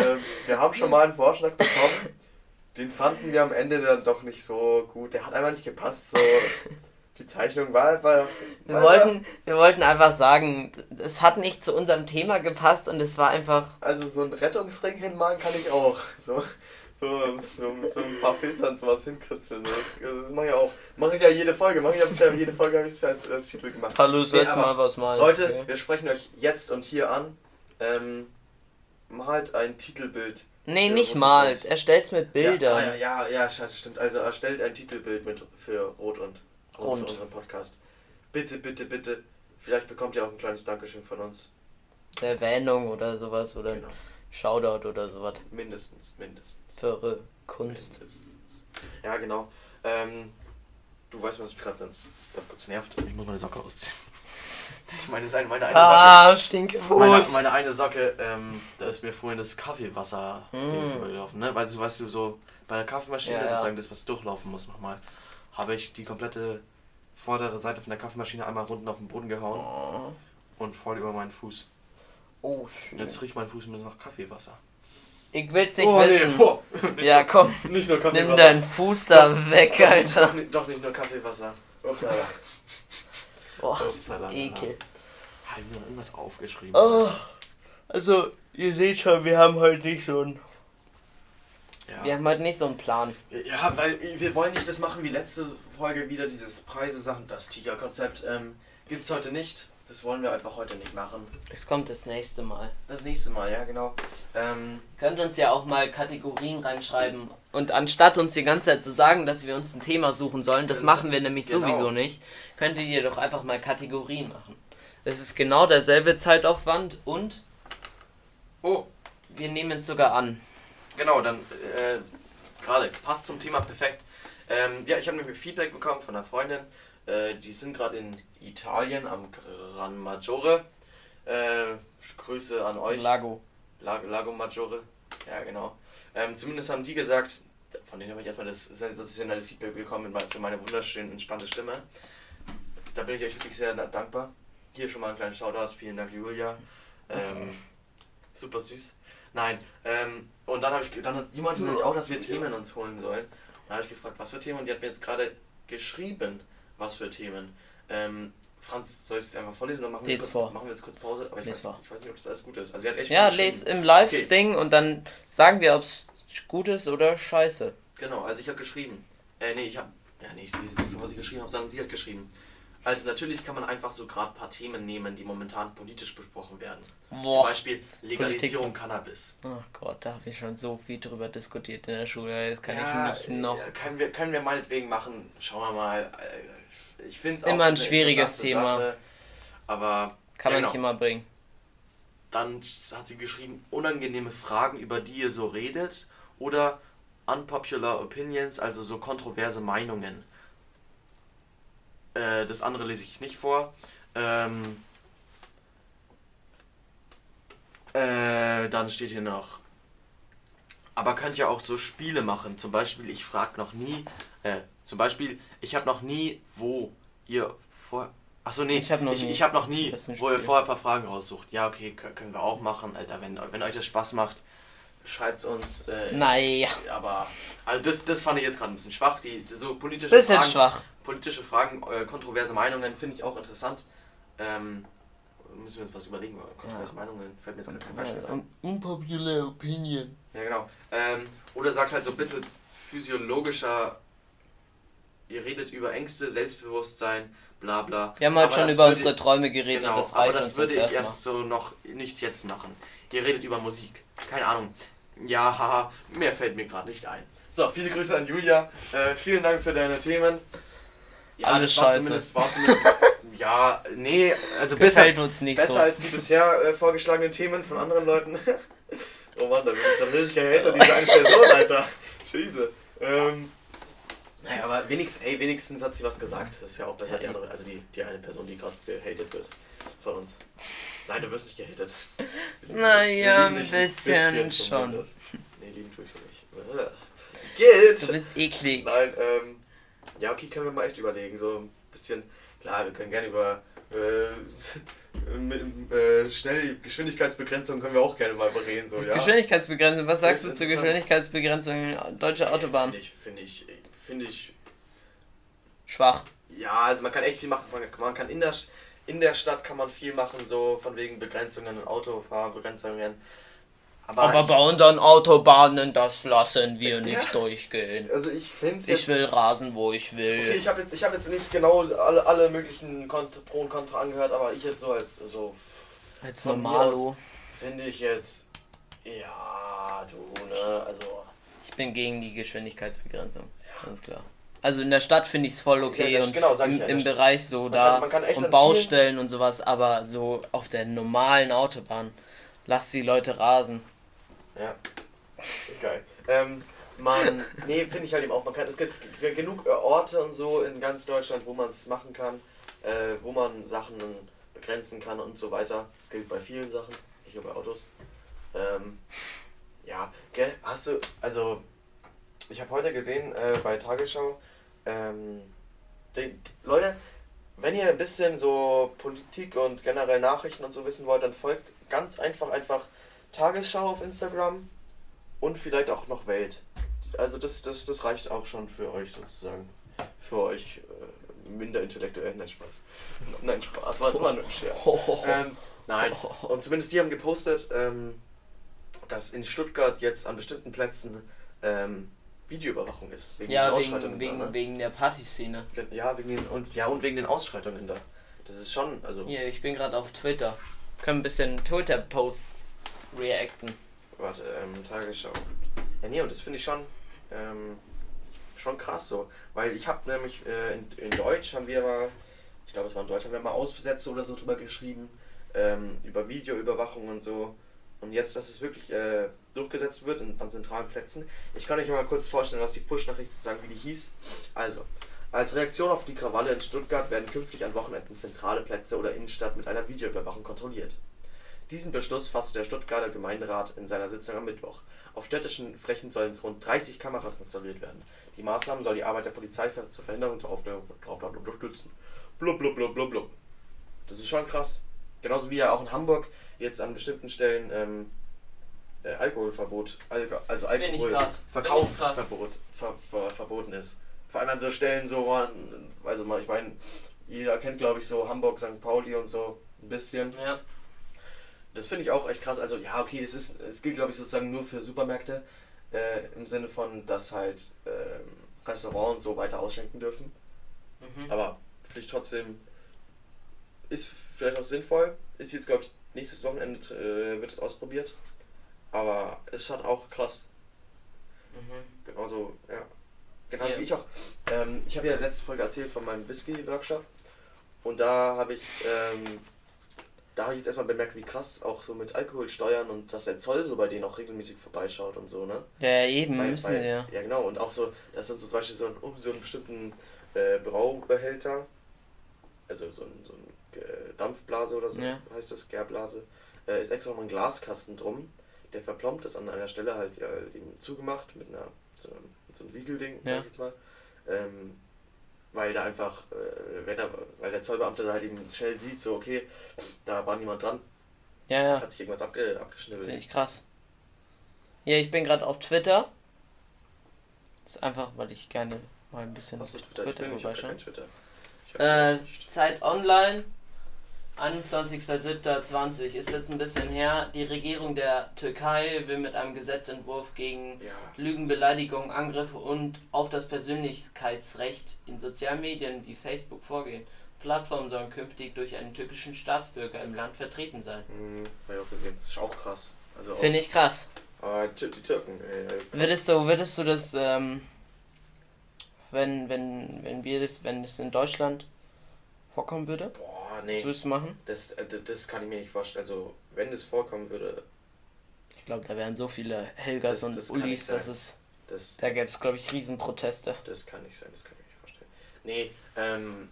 Ähm, wir haben schon mal einen Vorschlag bekommen. Den fanden wir am Ende dann doch nicht so gut. Der hat einfach nicht gepasst. So. Die Zeichnung war einfach. Wir wollten, wir wollten einfach sagen, es hat nicht zu unserem Thema gepasst und es war einfach. Also so einen Rettungsring hinmalen kann ich auch. So, so, so mit so ein paar Filzern sowas hinkritzeln. Das, das mache ich auch. Mache ich ja jede Folge. Mache ich ja bisher jede Folge habe ich es als, als Titel gemacht. Hallo, Nee, aber mal was mal. Leute, wir sprechen euch jetzt und hier an. Ähm, malt ein Titelbild. Nee, nicht malt. und Rot. Erstellt's mit Bildern. Ja, ah, ja, ja, ja, scheiße, stimmt. Also erstellt ein Titelbild mit für Rot und rund, Rund. für unseren Podcast. Bitte, bitte, bitte. Vielleicht bekommt ihr auch ein kleines Dankeschön von uns. Erwähnung oder sowas oder Genau. Shoutout oder sowas. Mindestens, mindestens. Für eure Kunst. Mindestens. Ja, genau. Ähm, du weißt, was mich gerade ganz, ganz kurz nervt. Ich muss meine Socke ausziehen. Ich meine, es eine- meine eine Socke. Ah, Stinkefuß. Meine, meine eine Socke, ähm, da ist mir vorhin das Kaffeewasser Mm. übergelaufen, ne? Weißt du, weißt du, so bei der Kaffeemaschine Ja, sozusagen das, was durchlaufen muss nochmal, habe ich die komplette vordere Seite von der Kaffeemaschine einmal unten auf den Boden gehauen Oh, und voll über meinen Fuß. oh schön. jetzt riecht mein Fuß nur nach Kaffeewasser. Ich will's nicht oh, wissen. boah. Ja, komm. Nicht nur Kaffeewasser. Nimm deinen Fuß da weg, Alter. Doch, nicht- doch nicht nur Kaffeewasser. Upsala. Boah, Upsala. Ekel. Habe ich mir noch irgendwas aufgeschrieben? Oh, also, ihr seht schon, wir haben heute nicht so ein. Ja. Wir haben heute nicht so einen Plan. Ja, weil wir wollen nicht das machen wie letzte Folge wieder, dieses Preise-Sachen, das Tiger-Konzept. Ähm, gibt's heute nicht. Das wollen wir einfach heute nicht machen. Es kommt das nächste Mal. Das nächste Mal, ja, genau. Ähm, Könnt uns ja auch mal Kategorien reinschreiben. Und anstatt uns die ganze Zeit zu sagen, dass wir uns ein Thema suchen sollen, das Ganz- machen wir nämlich genau. sowieso nicht, könntet ihr doch einfach mal Kategorien machen. Es ist genau derselbe Zeitaufwand und oh, wir nehmen es sogar an. genau, dann äh, gerade, passt zum Thema perfekt. Ähm, ja, ich habe nämlich Feedback bekommen von einer Freundin. Äh, die sind gerade in Italien am Gran Maggiore. Äh, Grüße an euch. Lago. Lago, Lago Maggiore. Ja, genau. Ähm, zumindest haben die gesagt, von denen habe ich erstmal das sensationelle Feedback bekommen für meine wunderschön entspannte Stimme. Da bin ich euch wirklich sehr dankbar. Hier schon mal ein kleines Shoutout. Vielen Dank, Julia. Ähm, super süß. Nein, ähm, und dann habe ich, dann hat jemand nämlich auch, dass wir Themen uns holen sollen. Und da habe ich gefragt, was für Themen? Und die hat mir jetzt gerade geschrieben, was für Themen. Ähm, Franz, soll ich es einfach vorlesen oder machen wir, kurz, vor. machen wir jetzt kurz Pause? Aber ich, weiß, ich weiß nicht, ob das alles gut ist. Also hat echt Ja, viel geschrieben. les im Live-Ding und dann sagen wir, ob es gut ist oder scheiße. Genau, also ich habe geschrieben. Äh, nee, ich habe. Ja, nee, ich lese nicht, was ich geschrieben habe, sondern sie hat geschrieben. Also natürlich kann man einfach so gerade ein paar Themen nehmen, die momentan politisch besprochen werden. Zum Boah. Beispiel Legalisierung Cannabis. Oh Gott, da habe ich schon so viel drüber diskutiert in der Schule. Das kann Ja, ich nicht noch. äh, Können wir, können wir meinetwegen machen. Schauen wir mal. Äh, Ich finde es Immer ein schwieriges Thema. Sache, aber Kann ja, man genau. nicht immer bringen. Dann hat sie geschrieben, unangenehme Fragen, über die ihr so redet. Oder unpopular opinions, also so kontroverse Meinungen. Äh, das andere lese ich nicht vor. Ähm, äh, dann steht hier noch. Aber könnt ihr auch so Spiele machen. Zum Beispiel, ich frage noch nie. Äh, zum Beispiel, ich habe noch nie, wo ihr vor. Achso, nee, Ich hab noch ich, nie. ich hab noch nie, wo ihr vorher ein paar Fragen raussucht. Ja, okay, kö- können wir auch machen, Alter. Wenn, wenn euch das Spaß macht, schreibt es uns. Äh, Naja, aber, also das, das fand ich jetzt gerade ein bisschen schwach. Die so politische bisschen Fragen, schwach. politische Fragen, äh, kontroverse Meinungen finde ich auch interessant. Ähm, müssen wir uns was überlegen, weil kontroverse Meinungen fällt mir jetzt gerade kein Beispiel ein. Unpopular Opinion. Ja, genau. Ähm, oder sagt halt so ein bisschen physiologischer, ihr redet über Ängste, Selbstbewusstsein, bla bla. Wir haben Aber schon über unsere Träume geredet Genau, das aber das würde ich erst so noch nicht jetzt machen. Ihr redet über Musik. Keine Ahnung. Ja, haha, mehr fällt mir gerade nicht ein. So, viele Grüße an Julia. Äh, vielen Dank für deine Themen. Ja, Alles war scheiße. zumindest, war zumindest. ja, nee, also besser, uns nicht besser so. als die bisher äh, vorgeschlagenen Themen von anderen Leuten. oh Mann, da bin ich, da bin ich gehatet, diese eine Person, Alter. Scheiße. Ähm, naja, aber wenigstens, ey, wenigstens hat sie was gesagt. Das ist ja auch besser, die andere, also die, die eine Person, die gerade gehatet wird von uns. Nein, du wirst nicht gehatet. Naja, Wir lieben ein bisschen schon. Nee, lieben tue ich so nicht. Geht! Du bist eklig. Nein, ähm, ja, okay, können wir mal echt überlegen. So ein bisschen, klar, wir können gerne über äh, mit, äh, schnelle Geschwindigkeitsbegrenzung können wir auch gerne mal reden. So, ja. Geschwindigkeitsbegrenzung. Was sagst du zur. Geschwindigkeitsbegrenzung deutscher Autobahn? Finde ich, finde ich, finde ich, Schwach. ja, also man kann echt viel machen. Man, kann in der, in der Stadt kann man viel machen, so von wegen Begrenzungen und Autofahrbegrenzungen. Aber, Aber ich, bei unseren Autobahnen, das lassen wir nicht durchgehen. also ich finde es jetzt... Ich will rasen, wo ich will. Okay, ich habe jetzt, ich hab jetzt nicht genau alle, alle möglichen Kont Pro und Contra angehört, aber ich jetzt so als so Als Normalo. finde ich jetzt ja du ne also Ich bin gegen die Geschwindigkeitsbegrenzung. Ganz klar. Also in der Stadt finde ich es voll okay Ja, das- und genau, im, ja, im Bereich so Man da kann- kann und Baustellen und sowas, aber so auf der normalen Autobahn lass die Leute rasen. Ja. Geil. Ähm, man, nee, finde ich halt eben auch, man kann, es gibt genug äh, Orte und so in ganz Deutschland, wo man es machen kann, äh, wo man Sachen begrenzen kann und so weiter. Das gilt bei vielen Sachen, nicht nur bei Autos. Ähm, ja, gell, hast du, also, ich habe heute gesehen äh, bei Tagesschau, ähm, die, Leute, wenn ihr ein bisschen so Politik und generell Nachrichten und so wissen wollt, dann folgt ganz einfach einfach Tagesschau auf Instagram und vielleicht auch noch Welt. Also das, das, das reicht auch schon für euch sozusagen. Für euch äh, minder intellektuell. Nein, Spaß. Nein, Spaß, war immer nur ein Scherz. Ähm, nein, und zumindest die haben gepostet, ähm, dass in Stuttgart jetzt an bestimmten Plätzen ähm, Videoüberwachung ist. Wegen Ja, wegen, Ausschreitungen wegen, da, ne? wegen der Partyszene. Ja, wegen den, und, ja, und wegen den Ausschreitungen da. Das ist schon, also, Hier, ich bin gerade auf Twitter. Können ein bisschen Twitter-Posts reacten. warte, ähm, Tagesschau. Ja, nee, und das finde ich schon, ähm, schon krass so. Weil ich habe nämlich äh, in, in Deutsch haben wir mal, ich glaube es war in Deutsch, haben wir mal Aussätze oder so drüber geschrieben, ähm, über Videoüberwachung und so. Und jetzt, dass es wirklich äh, durchgesetzt wird in, an zentralen Plätzen. Ich kann euch mal kurz vorstellen, was die Push-Nachricht sozusagen, wie die hieß. Also, als Reaktion auf die Krawalle in Stuttgart werden künftig an Wochenenden zentrale Plätze oder Innenstadt mit einer Videoüberwachung kontrolliert. Diesen Beschluss fasste der Stuttgarter Gemeinderat in seiner Sitzung am Mittwoch. Auf städtischen Flächen sollen rund 30 Kameras installiert werden. Die Maßnahmen soll die Arbeit der Polizei zur Verhinderung zur Aufklärung von Straftaten unterstützen. Blub, blub, blub, blub, blub. Das ist schon krass. Genauso wie ja auch in Hamburg jetzt an bestimmten Stellen ähm, äh, Alkoholverbot, Alko also Find ich Alkohol, krass. Find Verkauf ich krass. Verbot, ver, ver, verboten ist. Vor allem an so Stellen so, also ich meine, jeder kennt glaube ich so Hamburg, St. Pauli und so ein bisschen. Ja. Das finde ich auch echt krass. Also ja, okay, es ist, es gilt glaube ich sozusagen nur für Supermärkte äh, im Sinne von, dass halt ähm, Restaurants und so weiter ausschenken dürfen. Mhm. Aber finde ich trotzdem ist vielleicht auch sinnvoll. Ist jetzt glaube ich nächstes Wochenende äh, wird es ausprobiert. Aber ist schon auch krass. Mhm. Genauso, ja. Genauso Ja. wie ich auch. Ähm, ich habe ja in der letzten Folge erzählt von meinem Whisky-Workshop. Und da habe ich, ähm, da habe ich jetzt erstmal bemerkt, wie krass auch so mit Alkoholsteuern und dass der Zoll so bei denen auch regelmäßig vorbeischaut und so, ne? Ja, eben, Bei- müssen bei- ja. Ja, genau. Und auch so, das sind so zum Beispiel so ein, um so einen bestimmten äh, Braubehälter, also so ein, so ein Dampfblase oder so Ja. heißt das, Gärblase, äh, ist extra noch ein Glaskasten drum. Der verplombt ist an einer Stelle halt ja, eben zugemacht mit einer so, einem- mit so einem Siegelding, Ja. sag ich jetzt mal. Ähm, weil da einfach, äh, wenn er, weil der Zollbeamte da halt eben schnell sieht, so okay, da war niemand dran, Ja, ja. hat sich irgendwas abge, abgeschnibbelt. Finde ich krass. Ja, ich bin gerade auf Twitter. Das ist einfach, weil ich gerne mal ein bisschen Hast du auf Twitter? Ich bin ich Twitter. Ich Äh. Zeit Online, 21.07.20 ist jetzt ein bisschen her. Die Regierung der Türkei will mit einem Gesetzentwurf gegen ja. Lügen, Beleidigung, Angriffe und auf das Persönlichkeitsrecht in sozialen Medien wie Facebook vorgehen. Plattformen sollen künftig durch einen türkischen Staatsbürger im Land vertreten sein. Hm, hab ich auch gesehen. Das ist auch krass. Also Finde ich krass. Tü- die Türken, äh, krass. Würdest du, würdest du das, ähm, wenn, wenn, wenn wir das, wenn es in Deutschland vorkommen würde? Boah, Was nee. würdest du machen? Das, äh, das kann ich mir nicht vorstellen. Also, wenn das vorkommen würde, Ich glaube, da wären so viele Helgas Das- und das Ulis, dass es, das, da gäbe es, glaube ich, Riesenproteste. das kann nicht sein. Das kann ich mir nicht vorstellen. Nee, ähm,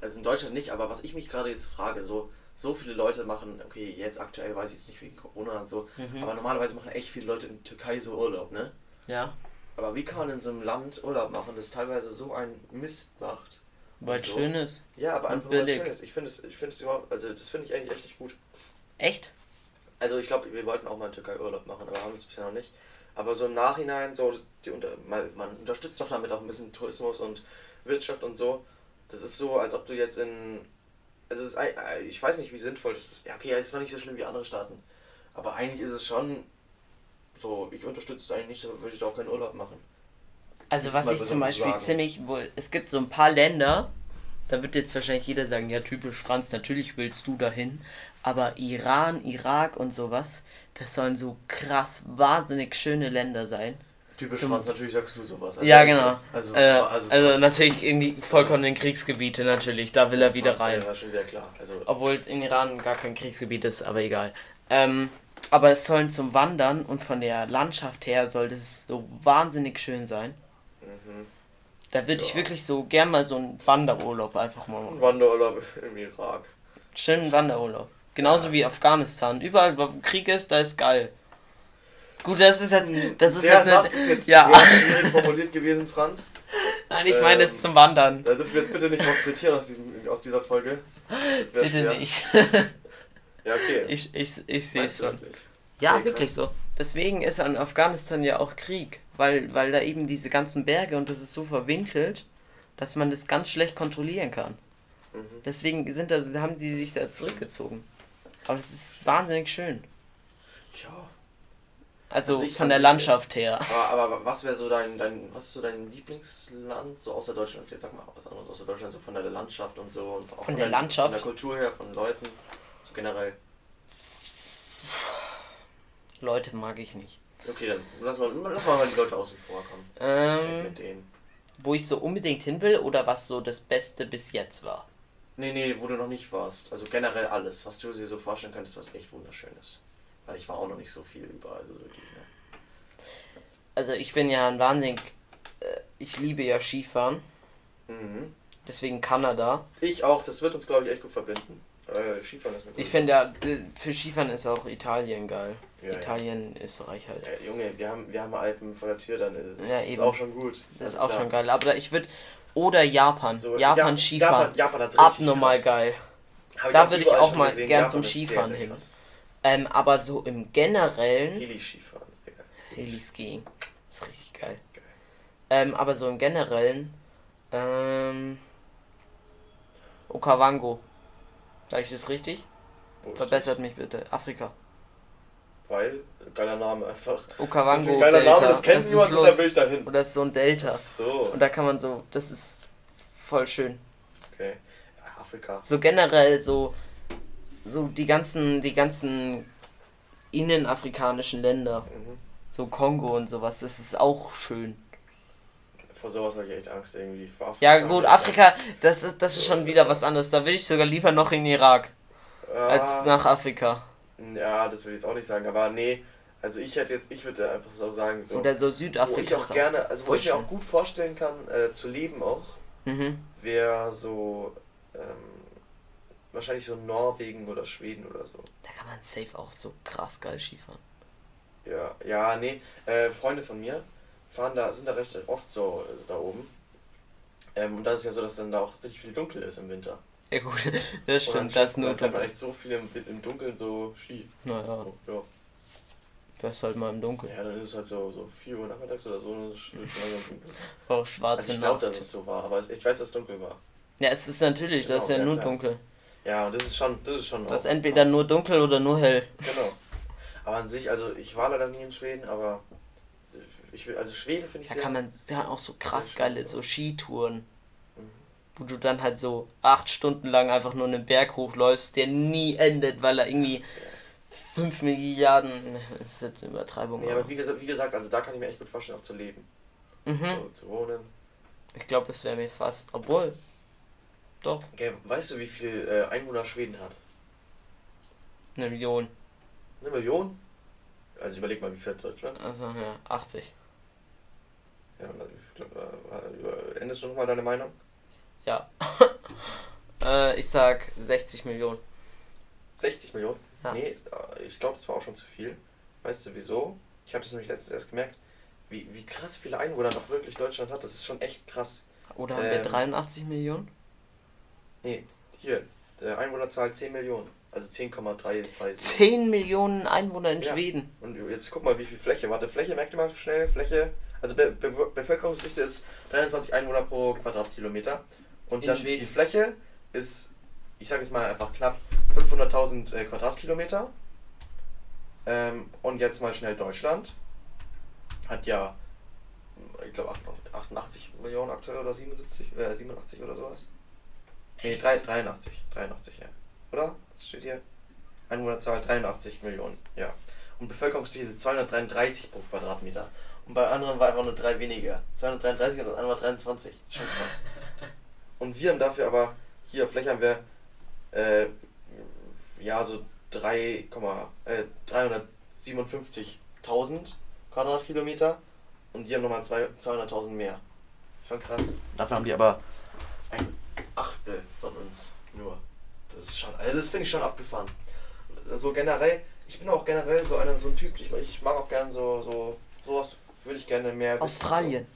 also in Deutschland nicht, aber was ich mich gerade jetzt frage, so, so viele Leute machen, okay, jetzt aktuell weiß ich jetzt nicht wegen Corona und so, Mhm. aber normalerweise machen echt viele Leute in der Türkei so Urlaub, ne? Ja, Aber wie kann man in so einem Land Urlaub machen, das teilweise so einen Mist macht? Weil es So. schön ist. Ja, aber einfach was billig. Schönes. Ich finde es, ich finde es überhaupt, also das finde ich eigentlich echt nicht gut. Echt? Also ich glaube, wir wollten auch mal in Türkei Urlaub machen, aber haben es bisher noch nicht. Aber so im Nachhinein, so die unter, mal, man unterstützt doch damit auch ein bisschen Tourismus und Wirtschaft und so. Das ist so, als ob du jetzt in. Also es ist, äh, ich weiß nicht, wie sinnvoll das ist. Ja, okay, es ist noch nicht so schlimm wie andere Staaten. Aber eigentlich ist es schon so, ich unterstütze es eigentlich nicht, dann würde ich da auch keinen Urlaub machen. Also was ich zum Beispiel sagen. ziemlich wohl, es gibt so ein paar Länder, da wird jetzt wahrscheinlich jeder sagen, ja typisch Franz, natürlich willst du dahin, aber Iran, Irak und sowas, das sollen so krass wahnsinnig schöne Länder sein. Typisch zum- Franz, natürlich sagst du sowas. Ja, genau. Also, äh, also, Franz- natürlich in die vollkommenen Kriegsgebiete natürlich, da will er wieder Franz, rein. Ja, schon wieder klar. Also, Obwohl in Iran gar kein Kriegsgebiet ist, aber egal. Ähm, aber es sollen zum Wandern und von der Landschaft her soll das so wahnsinnig schön sein. Da würde ich Ja. wirklich so gern mal so einen Wanderurlaub einfach mal Ein machen. Wanderurlaub im Irak. Schönen Wanderurlaub. Genauso Ja. wie Afghanistan. Überall, wo Krieg ist, da ist geil. Gut, das ist jetzt. Das ist Der jetzt Satz nicht, ist jetzt ja. sehr schwierig formuliert gewesen, Franz. Nein, ich meine ähm, jetzt zum Wandern. Da dürfen wir jetzt bitte nicht was zitieren aus, diesem, aus dieser Folge. Bitte schwer. nicht. Ja, okay. Ich, ich, ich sehe es schon. wirklich? Ja, Okay, wirklich so. Deswegen ist an Afghanistan ja auch Krieg, weil, weil da eben diese ganzen Berge und das ist so verwinkelt, dass man das ganz schlecht kontrollieren kann. Mhm. Deswegen sind da, haben die sich da zurückgezogen. Aber es ist wahnsinnig schön. Ja. Also von der Landschaft her. Aber, aber was wäre so dein, dein, was ist so dein Lieblingsland, so außer Deutschland? Jetzt sag mal was anderes außer Deutschland, so von der Landschaft und so. Und auch Von der der, Landschaft? Von der Kultur her, von Leuten, so generell. Leute mag ich nicht. Okay, dann lass mal, lass mal die Leute außen vor kommen. Ähm, Mit denen. wo ich so unbedingt hin will oder was so das Beste bis jetzt war. Nee, nee, wo du noch nicht warst. Also generell alles, was du dir so vorstellen könntest, was echt wunderschön ist. Weil ich war auch noch nicht so viel überall, so wirklich, ne? Also ich bin ja ein wahnsinnig, äh, ich liebe ja Skifahren, Mhm. deswegen Kanada. Ich auch, das wird uns, glaube ich, echt gut verbinden. Äh, Skifahren ist eine Ich finde ja, äh, für Skifahren ist auch Italien geil. Ja, Italien, Österreich halt. Ja, Junge, wir haben, wir haben Alpen vor der Tür, dann ist es Ja, ist auch schon gut. Das ist Also auch klar. schon geil. Aber ich würde. Oder Japan. So, Japan Ja- Skifahren. Japan, Japan Abnormal krass. geil. Da würde ich auch mal gesehen, gern Japan zum ist sehr, Skifahren sehr hin. Ähm, aber so im Generellen. Heli-Skifahren, sehr geil. Heli-Skiing. Ist richtig geil. Geil. Ähm, aber so im Generellen. Ähm. Okavango. Sag ich das richtig? Wo Verbessert mich bitte. Afrika. das? Weil, geiler Name einfach. Das ist Okavango ein geiler Delta. Name, das kennt ist ein niemand, Fluss. dieser ich dahin. Und das ist so ein Delta. Ach so, Und da kann man so. Das ist voll schön. okay. Ja, Afrika. so generell so so die ganzen die ganzen innenafrikanischen Länder Mhm. so Kongo und sowas das ist auch schön Vor sowas habe ich echt Angst irgendwie. Vor Afrika ja gut Afrika Angst. das ist das ist schon wieder was anderes da will ich sogar lieber noch in Irak als Ah, nach Afrika Ja, das will ich jetzt auch nicht sagen, aber nee. Also ich hätte jetzt, ich würde einfach so sagen, so. oder so wo ich Südafrika auch gerne, also wo ich mir auch gut vorstellen kann, äh, zu leben auch, mhm. wäre so ähm, wahrscheinlich so Norwegen oder Schweden oder so. da kann man safe auch so krass geil Skifahren Ja, ja, nee. Äh, Freunde von mir fahren da, sind da recht oft so äh, da oben. Ähm, und da ist ja so, dass dann da auch richtig viel dunkel ist im Winter. ja gut das Und dann stimmt das ist nur dann man echt so viel im, im Dunkeln so Ski. naja Oh, ja. das ist halt mal im Dunkeln ja, dann ist es halt so, so 4 Uhr nachmittags oder so. Und es auch schwarze Also ich glaube, dass es so war, aber ich weiß, dass es dunkel war. ja es ist natürlich das ist Genau, ja ja, nur klar. dunkel Ja, und das ist schon, das ist schon. das ist entweder krass. nur dunkel oder nur hell Genau. Aber an sich, also ich war leider nie in Schweden, aber ich will, also Schweden finde ich Da sehr. kann man da auch so krass geile ja. so Skitouren, Mhm. wo du dann halt so acht Stunden lang einfach nur einen Berg hochläufst, der nie endet, weil er irgendwie 5 Milliarden, das ist jetzt eine Übertreibung. Nee, aber wie gesagt, wie gesagt, also da kann ich mir echt gut vorstellen, auch zu leben. mhm. So, zu wohnen. Ich glaube, es wäre mir fast, obwohl, doch, Okay, weißt du, wie viel äh, Einwohner Schweden hat? eine Million, Eine Million? Also überleg mal, wie viel hat Deutschland? also ja, 80. Ja, äh, änderst du nochmal deine Meinung? Ja. äh, ich sag 60 Millionen. 60 Millionen? Ja. Nee, äh, ich glaube, das war auch schon zu viel. Weißt du wieso? Ich habe das nämlich letztens erst gemerkt, wie, wie krass viele Einwohner noch wirklich Deutschland hat. Das ist schon echt krass. Oder haben wir Ähm. 83 Millionen? Nee, hier, der Einwohnerzahl 10 Millionen. Also 10,327. 10 Millionen Einwohner in Ja. Schweden. Und jetzt guck mal, wie viel Fläche. Warte, Fläche, merkt ihr mal schnell, Fläche. Also Be Be Bevölkerungsdichte ist 23 Einwohner pro Quadratkilometer. Und In dann Schweden. die Fläche ist, ich sage jetzt mal einfach knapp 500.000 äh, Quadratkilometer. Ähm, und jetzt mal schnell Deutschland. Hat ja, ich glaube 88 Millionen aktuell oder 77, äh, 87 oder sowas. Nee, drei- 83, 83, ja. Oder? Was steht hier? Einwohnerzahl 83 Millionen, ja. Und Bevölkerungsdichte 233 pro Quadratmeter. Und bei anderen war einfach nur drei weniger. 233 und das andere war 23. Schon krass. Und wir haben dafür aber, hier Fläche haben wir, äh, ja, so 3, äh, 357.000 Quadratkilometer. Und die haben nochmal 200.000 mehr. Schon krass. Dafür haben die aber ein Achtel von uns nur. Das ist schon, also das finde ich schon abgefahren. Also generell, ich bin auch generell so einer so ein Typ, ich, ich mag auch gern so, so, sowas würde ich gerne mehr. Australien.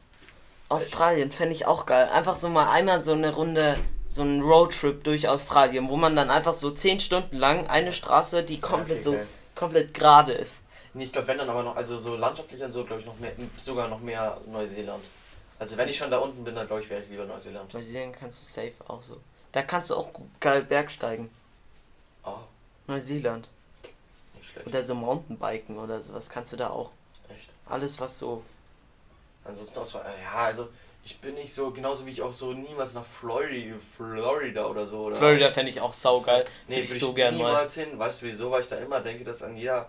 Australien fände ich auch geil. Einfach so mal einmal so eine Runde, so einen Roadtrip durch Australien, wo man dann einfach so 10 Stunden lang eine Straße, die komplett okay, so geil. komplett gerade ist. Nee, ich glaube, wenn dann aber noch, also so landschaftlich und so, glaube ich, noch mehr, sogar noch mehr Neuseeland. Also wenn ich schon da unten bin, dann glaube ich, wäre ich lieber Neuseeland. Neuseeland kannst du safe auch so. Da kannst du auch geil Bergsteigen. Oh, Neuseeland. nicht schlecht. Oder so Mountainbiken oder sowas kannst du da auch. Alles was so. Ansonsten aus, ja, also ich bin nicht so, genauso wie ich auch so niemals nach Florida, Florida oder so. Oder Florida fände ich auch saugeil. Nee, Würd ich würde so ich gern mal. niemals hin. Weißt du wieso? Weil ich da immer denke, dass an jeder,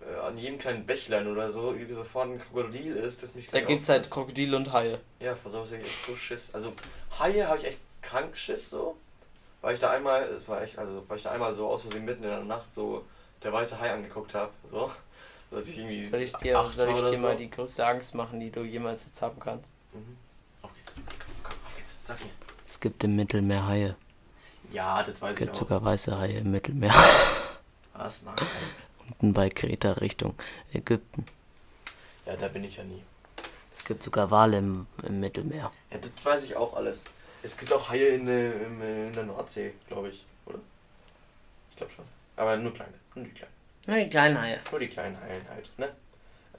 äh, an jedem kleinen Bächlein oder so irgendwie sofort ein Krokodil ist, das mich Da gleich gibt's halt. Krokodile und Haie. Ja, vor sowas ich echt so Schiss. Also Haie habe ich echt krank Schiss so. Weil ich da einmal, es war echt, also weil ich da einmal so aus Versehen mitten in der Nacht so der weiße Hai angeguckt habe. So. So als ich irgendwie. Soll ich dir, soll ich dir mal so. die größte Angst machen, die du jemals jetzt haben kannst? Mhm. Auf geht's. Let's go. Komm, auf geht's. Sag mir. Es gibt im Mittelmeer Haie. Ja, das weiß Es ich gibt auch. sogar weiße Haie im Mittelmeer. Was? Nein. Unten bei Kreta Richtung Ägypten. Ja, da bin ich ja nie. Es gibt sogar Wale im, im Mittelmeer. Ja, das weiß ich auch alles. Es gibt auch Haie in, äh, in der Nordsee, glaube ich, oder? Ich glaube schon. Aber nur kleine. Nur die kleinen. Na, die kleinen Haie. Nur die kleinen Haien halt, ne?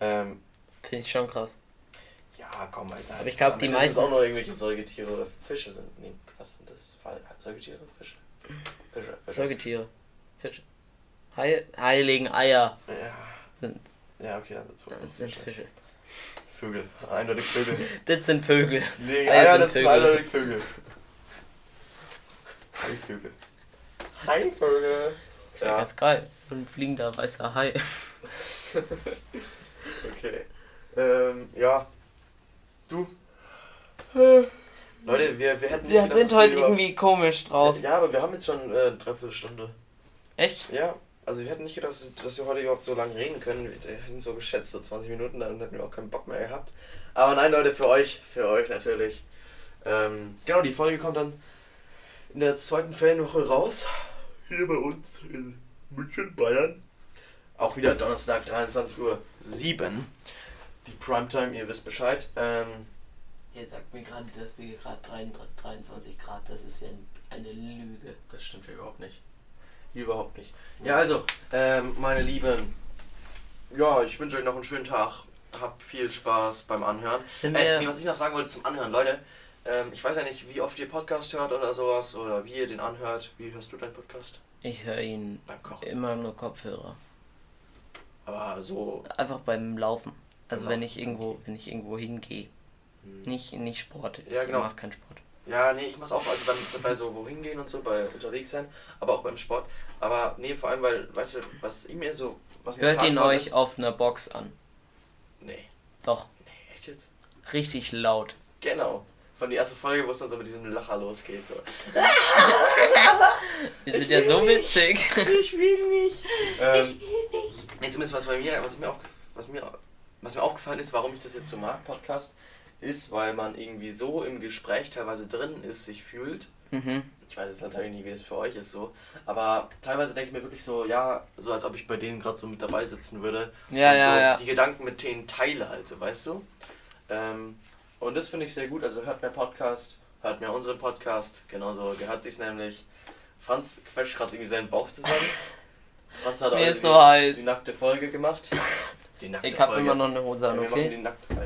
Ähm, Finde ich schon krass. ja, komm, Alter. Aber ich glaub, Am die meisten- auch noch irgendwelche Säugetiere oder Fische sind. Nee, was sind das? Säugetiere? Fische? Fische, Fische. Säugetiere. Fische. Haie, Haie legen Eier. Ja, Sind, ja, okay, dann sind das sind Fische. Vögel. Eindeutig Vögel. Das sind Vögel. Nee, Eier sind das sind Vögel. eindeutig Vögel. Haivögel. Haivögel. Ist ja, Ja. ganz geil. Ein fliegender weißer Hai. Okay. Ähm, ja. Du. Leute, wir, wir hätten nicht Wir gedacht, sind heute über- irgendwie komisch drauf. Ja, aber wir haben jetzt schon äh, dreiviertel Stunde. Echt? Ja, also wir hätten nicht gedacht, dass, dass wir heute überhaupt so lange reden können. Wir hätten so geschätzt, so 20 Minuten, dann hätten wir auch keinen Bock mehr gehabt. Aber nein, Leute, für euch, für euch natürlich. Ähm, genau, die Folge kommt dann in der zweiten Ferienwoche raus. Hier bei uns in München, Bayern. Auch wieder Donnerstag, 23 Uhr 7. Die Primetime, ihr wisst Bescheid. Ähm, Ihr sagt mir gerade, dass wir gerade 23 Grad, das ist ja eine Lüge. Das stimmt ja überhaupt nicht. Überhaupt nicht. Ja, also, ähm, meine Lieben, ja, ich wünsche euch noch einen schönen Tag. Habt viel Spaß beim Anhören. Äh, nee, was ich noch sagen wollte zum Anhören, Leute, ähm, ich weiß ja nicht, wie oft ihr Podcast hört oder sowas oder wie ihr den anhört. Wie hörst du deinen Podcast? Ich höre ihn Beim Kochen. immer nur Kopfhörer. Aber so. Einfach beim Laufen. Also Beim wenn Laufen, ich irgendwo, wenn ich irgendwo hingehe. hm. Nicht, nicht Sport. Ich Ja, genau. mache keinen Sport. Ja, nee, ich mach's auch, also beim, bei so wohin gehen und so, bei unterwegs sein, aber auch beim Sport. Aber nee, vor allem, weil, weißt du, was ich mir so. Was mir Hört ihn euch ist- auf einer Box an. Nee. Doch, Nee, echt jetzt? richtig laut. Genau. Von die erste Folge, wo es dann so mit diesem Lacher losgeht. So. Wir sind ja so witzig. Ich will nicht. Ähm, nee, zumindest was bei mir, was mir, aufge was, mir, was mir aufgefallen ist, warum ich das jetzt so mag, Podcast, ist, weil man irgendwie so im Gespräch teilweise drin ist, sich fühlt. Mhm. Ich weiß jetzt natürlich nicht, wie es für euch ist so. Aber teilweise denke ich mir wirklich so, ja, so als ob ich bei denen gerade so mit dabei sitzen würde. Ja, und ja, so ja. die Gedanken mit denen teile halt, so, weißt du? Ähm, und das finde ich sehr gut. Also hört mehr Podcast, hört mehr unseren Podcast. Genauso gehört sich's nämlich. Franz quetscht gerade irgendwie seinen Bauch zusammen. Franz hat heute ist so die, heiß. die nackte Folge gemacht. Die nackte Ich habe immer noch eine Hose an, wir okay? die nackte, äh,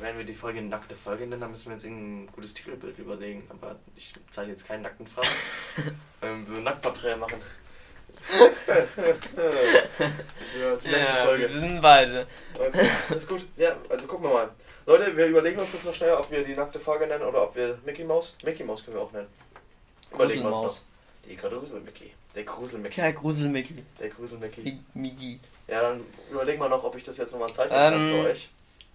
wenn wir die Folge nackte Folge nennen, dann müssen wir uns irgendein gutes Titelbild überlegen. Aber ich zeige jetzt keinen nackten Franz. ähm, so ein Nacktporträt machen. ja, die Ja, Folge. wir sind beide. Okay, das ist gut. Ja, also gucken wir mal. Leute, wir überlegen uns jetzt noch schnell, ob wir die nackte Folge nennen oder ob wir Mickey Mouse. Mickey Mouse können wir auch nennen. Überlegen wir uns noch. Die Grusel Mickey. Der Gruselmickey. Der Grusel Mickey. Mi- Migi. Ja, dann überlegen wir noch, ob ich das jetzt nochmal kann Ähm, für euch.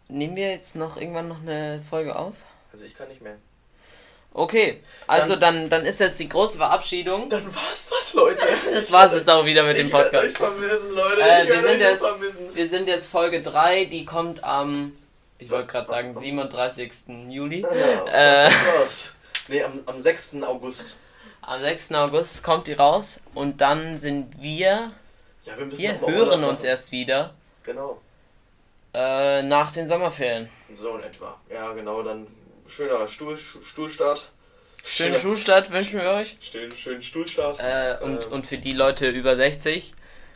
nehmen wir jetzt noch irgendwann noch eine Folge auf? Also ich kann nicht mehr. Okay, also dann, dann ist jetzt die große Verabschiedung. Dann war's das, Leute. Das war's jetzt auch wieder mit dem Ich werd Podcast. euch vermissen, Leute. Äh, ich wir sind euch jetzt- vermissen. Wir sind jetzt Folge 3, die kommt am, ich wollte gerade sagen, 37. Juli. Ja, Äh. was? Nee, am, am 6. August. Am 6. August kommt die raus und dann sind wir, Ja, wir müssen wir hören uns erst wieder Genau. äh, nach den Sommerferien. So in etwa. Ja, genau, dann schöner Stuhl, Stu- Stuhlstart. Schönen Schulstart wünschen wir euch. Schönen, schönen Stuhlstart. Äh, und, Ähm. und für die Leute über 60,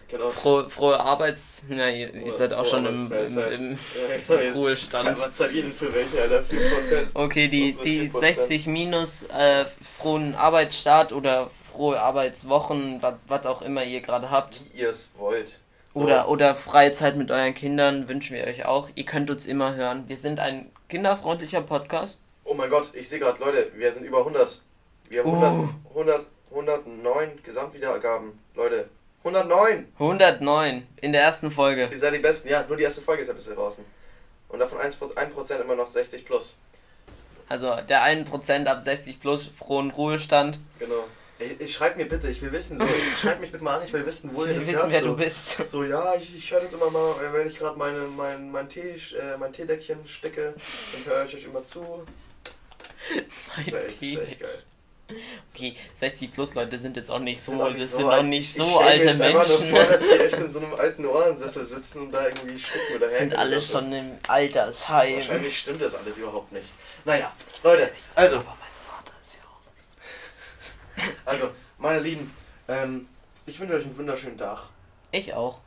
Genau. frohe, frohe Arbeits... Ja, ihr, ihr seid auch schon im, im, im Ja, Ruhestand. Was zahlt ihr denn für welche, Alter? 4%? Okay, die, die 4%. 60 minus äh, frohen Arbeitsstart oder frohe Arbeitswochen, was auch immer ihr gerade habt. Wie ihr es wollt. So. Oder, oder freie Zeit mit euren Kindern wünschen wir euch auch. Ihr könnt uns immer hören. Wir sind ein kinderfreundlicher Podcast. Oh mein Gott, ich sehe gerade, Leute, wir sind über 100. Wir haben Uh. 100, 100, 109 Gesamtwiedergaben. Leute, 109! 109 in der ersten Folge. Ihr seid die Besten. Ja, nur die erste Folge ist ja bisher draußen. Und davon 1%, 1% immer noch 60 plus. Also der 1% ab 60 plus frohen Ruhestand. Genau. Ey, ich schreibt mir bitte, ich will wissen, so, schreibt mich bitte mal an, ich will wissen, wo Ich ihr will das wissen, hört. wer so. du bist. So, ja, ich, ich höre das immer mal, wenn ich gerade meine, mein, mein, Tee, äh, mein Teedeckchen stecke, dann höre ich euch immer zu. Das wäre echt, wär echt geil. Okay, 60 plus Leute sind jetzt auch nicht Das so, sind auch das nicht sind so auch nicht Ich so mir alte jetzt einfach nur Menschen. Vor, dass die echt in so einem alten Ohrensessel sitzen und da irgendwie sticken oder sind alle so. schon im Altersheim. Wahrscheinlich stimmt das alles überhaupt nicht. Naja, Leute, also, also, meine Lieben, ähm, ich wünsche euch einen wunderschönen Tag. Ich auch.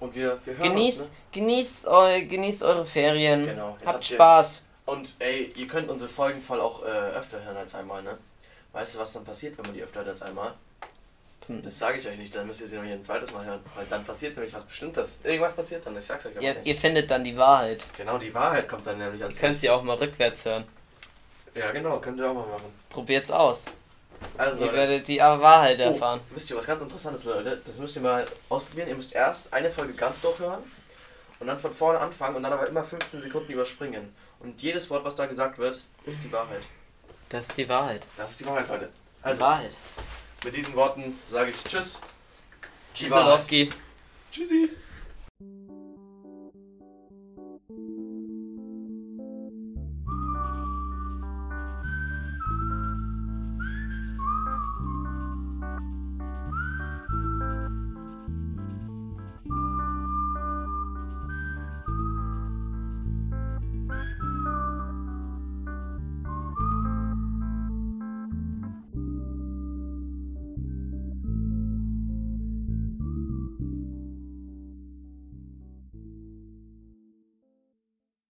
Und wir, wir hören Genießt, uns, ne? genießt, eu, genießt eure Ferien. Genau, Habt habt Spaß. Und ey, ihr könnt unsere Folgen voll auch äh, öfter hören als einmal, ne? Weißt du, was dann passiert, wenn man die öfter hört als einmal? Hm. Das sage ich euch nicht, dann müsst ihr sie noch ein zweites Mal hören. Weil dann passiert nämlich was Bestimmtes. Irgendwas passiert dann, ich sag's euch aber Ihr, nicht. ihr findet dann die Wahrheit. Genau, die Wahrheit kommt dann nämlich Ihr ans könnt sie auch mal rückwärts hören. Ja, genau, könnt ihr auch mal machen. Probiert's aus. Also, Ihr werdet die Wahrheit oh, erfahren. wisst ihr was ganz Interessantes, Leute? Das müsst ihr mal ausprobieren. Ihr müsst erst eine Folge ganz durchhören und dann von vorne anfangen und dann aber immer 15 Sekunden überspringen. Und jedes Wort, was da gesagt wird, ist die Wahrheit. Das ist die Wahrheit. Das ist die Wahrheit, Leute. Die Also, Wahrheit. mit diesen Worten sage ich Tschüss. Tschüsselowski. Tschüssi.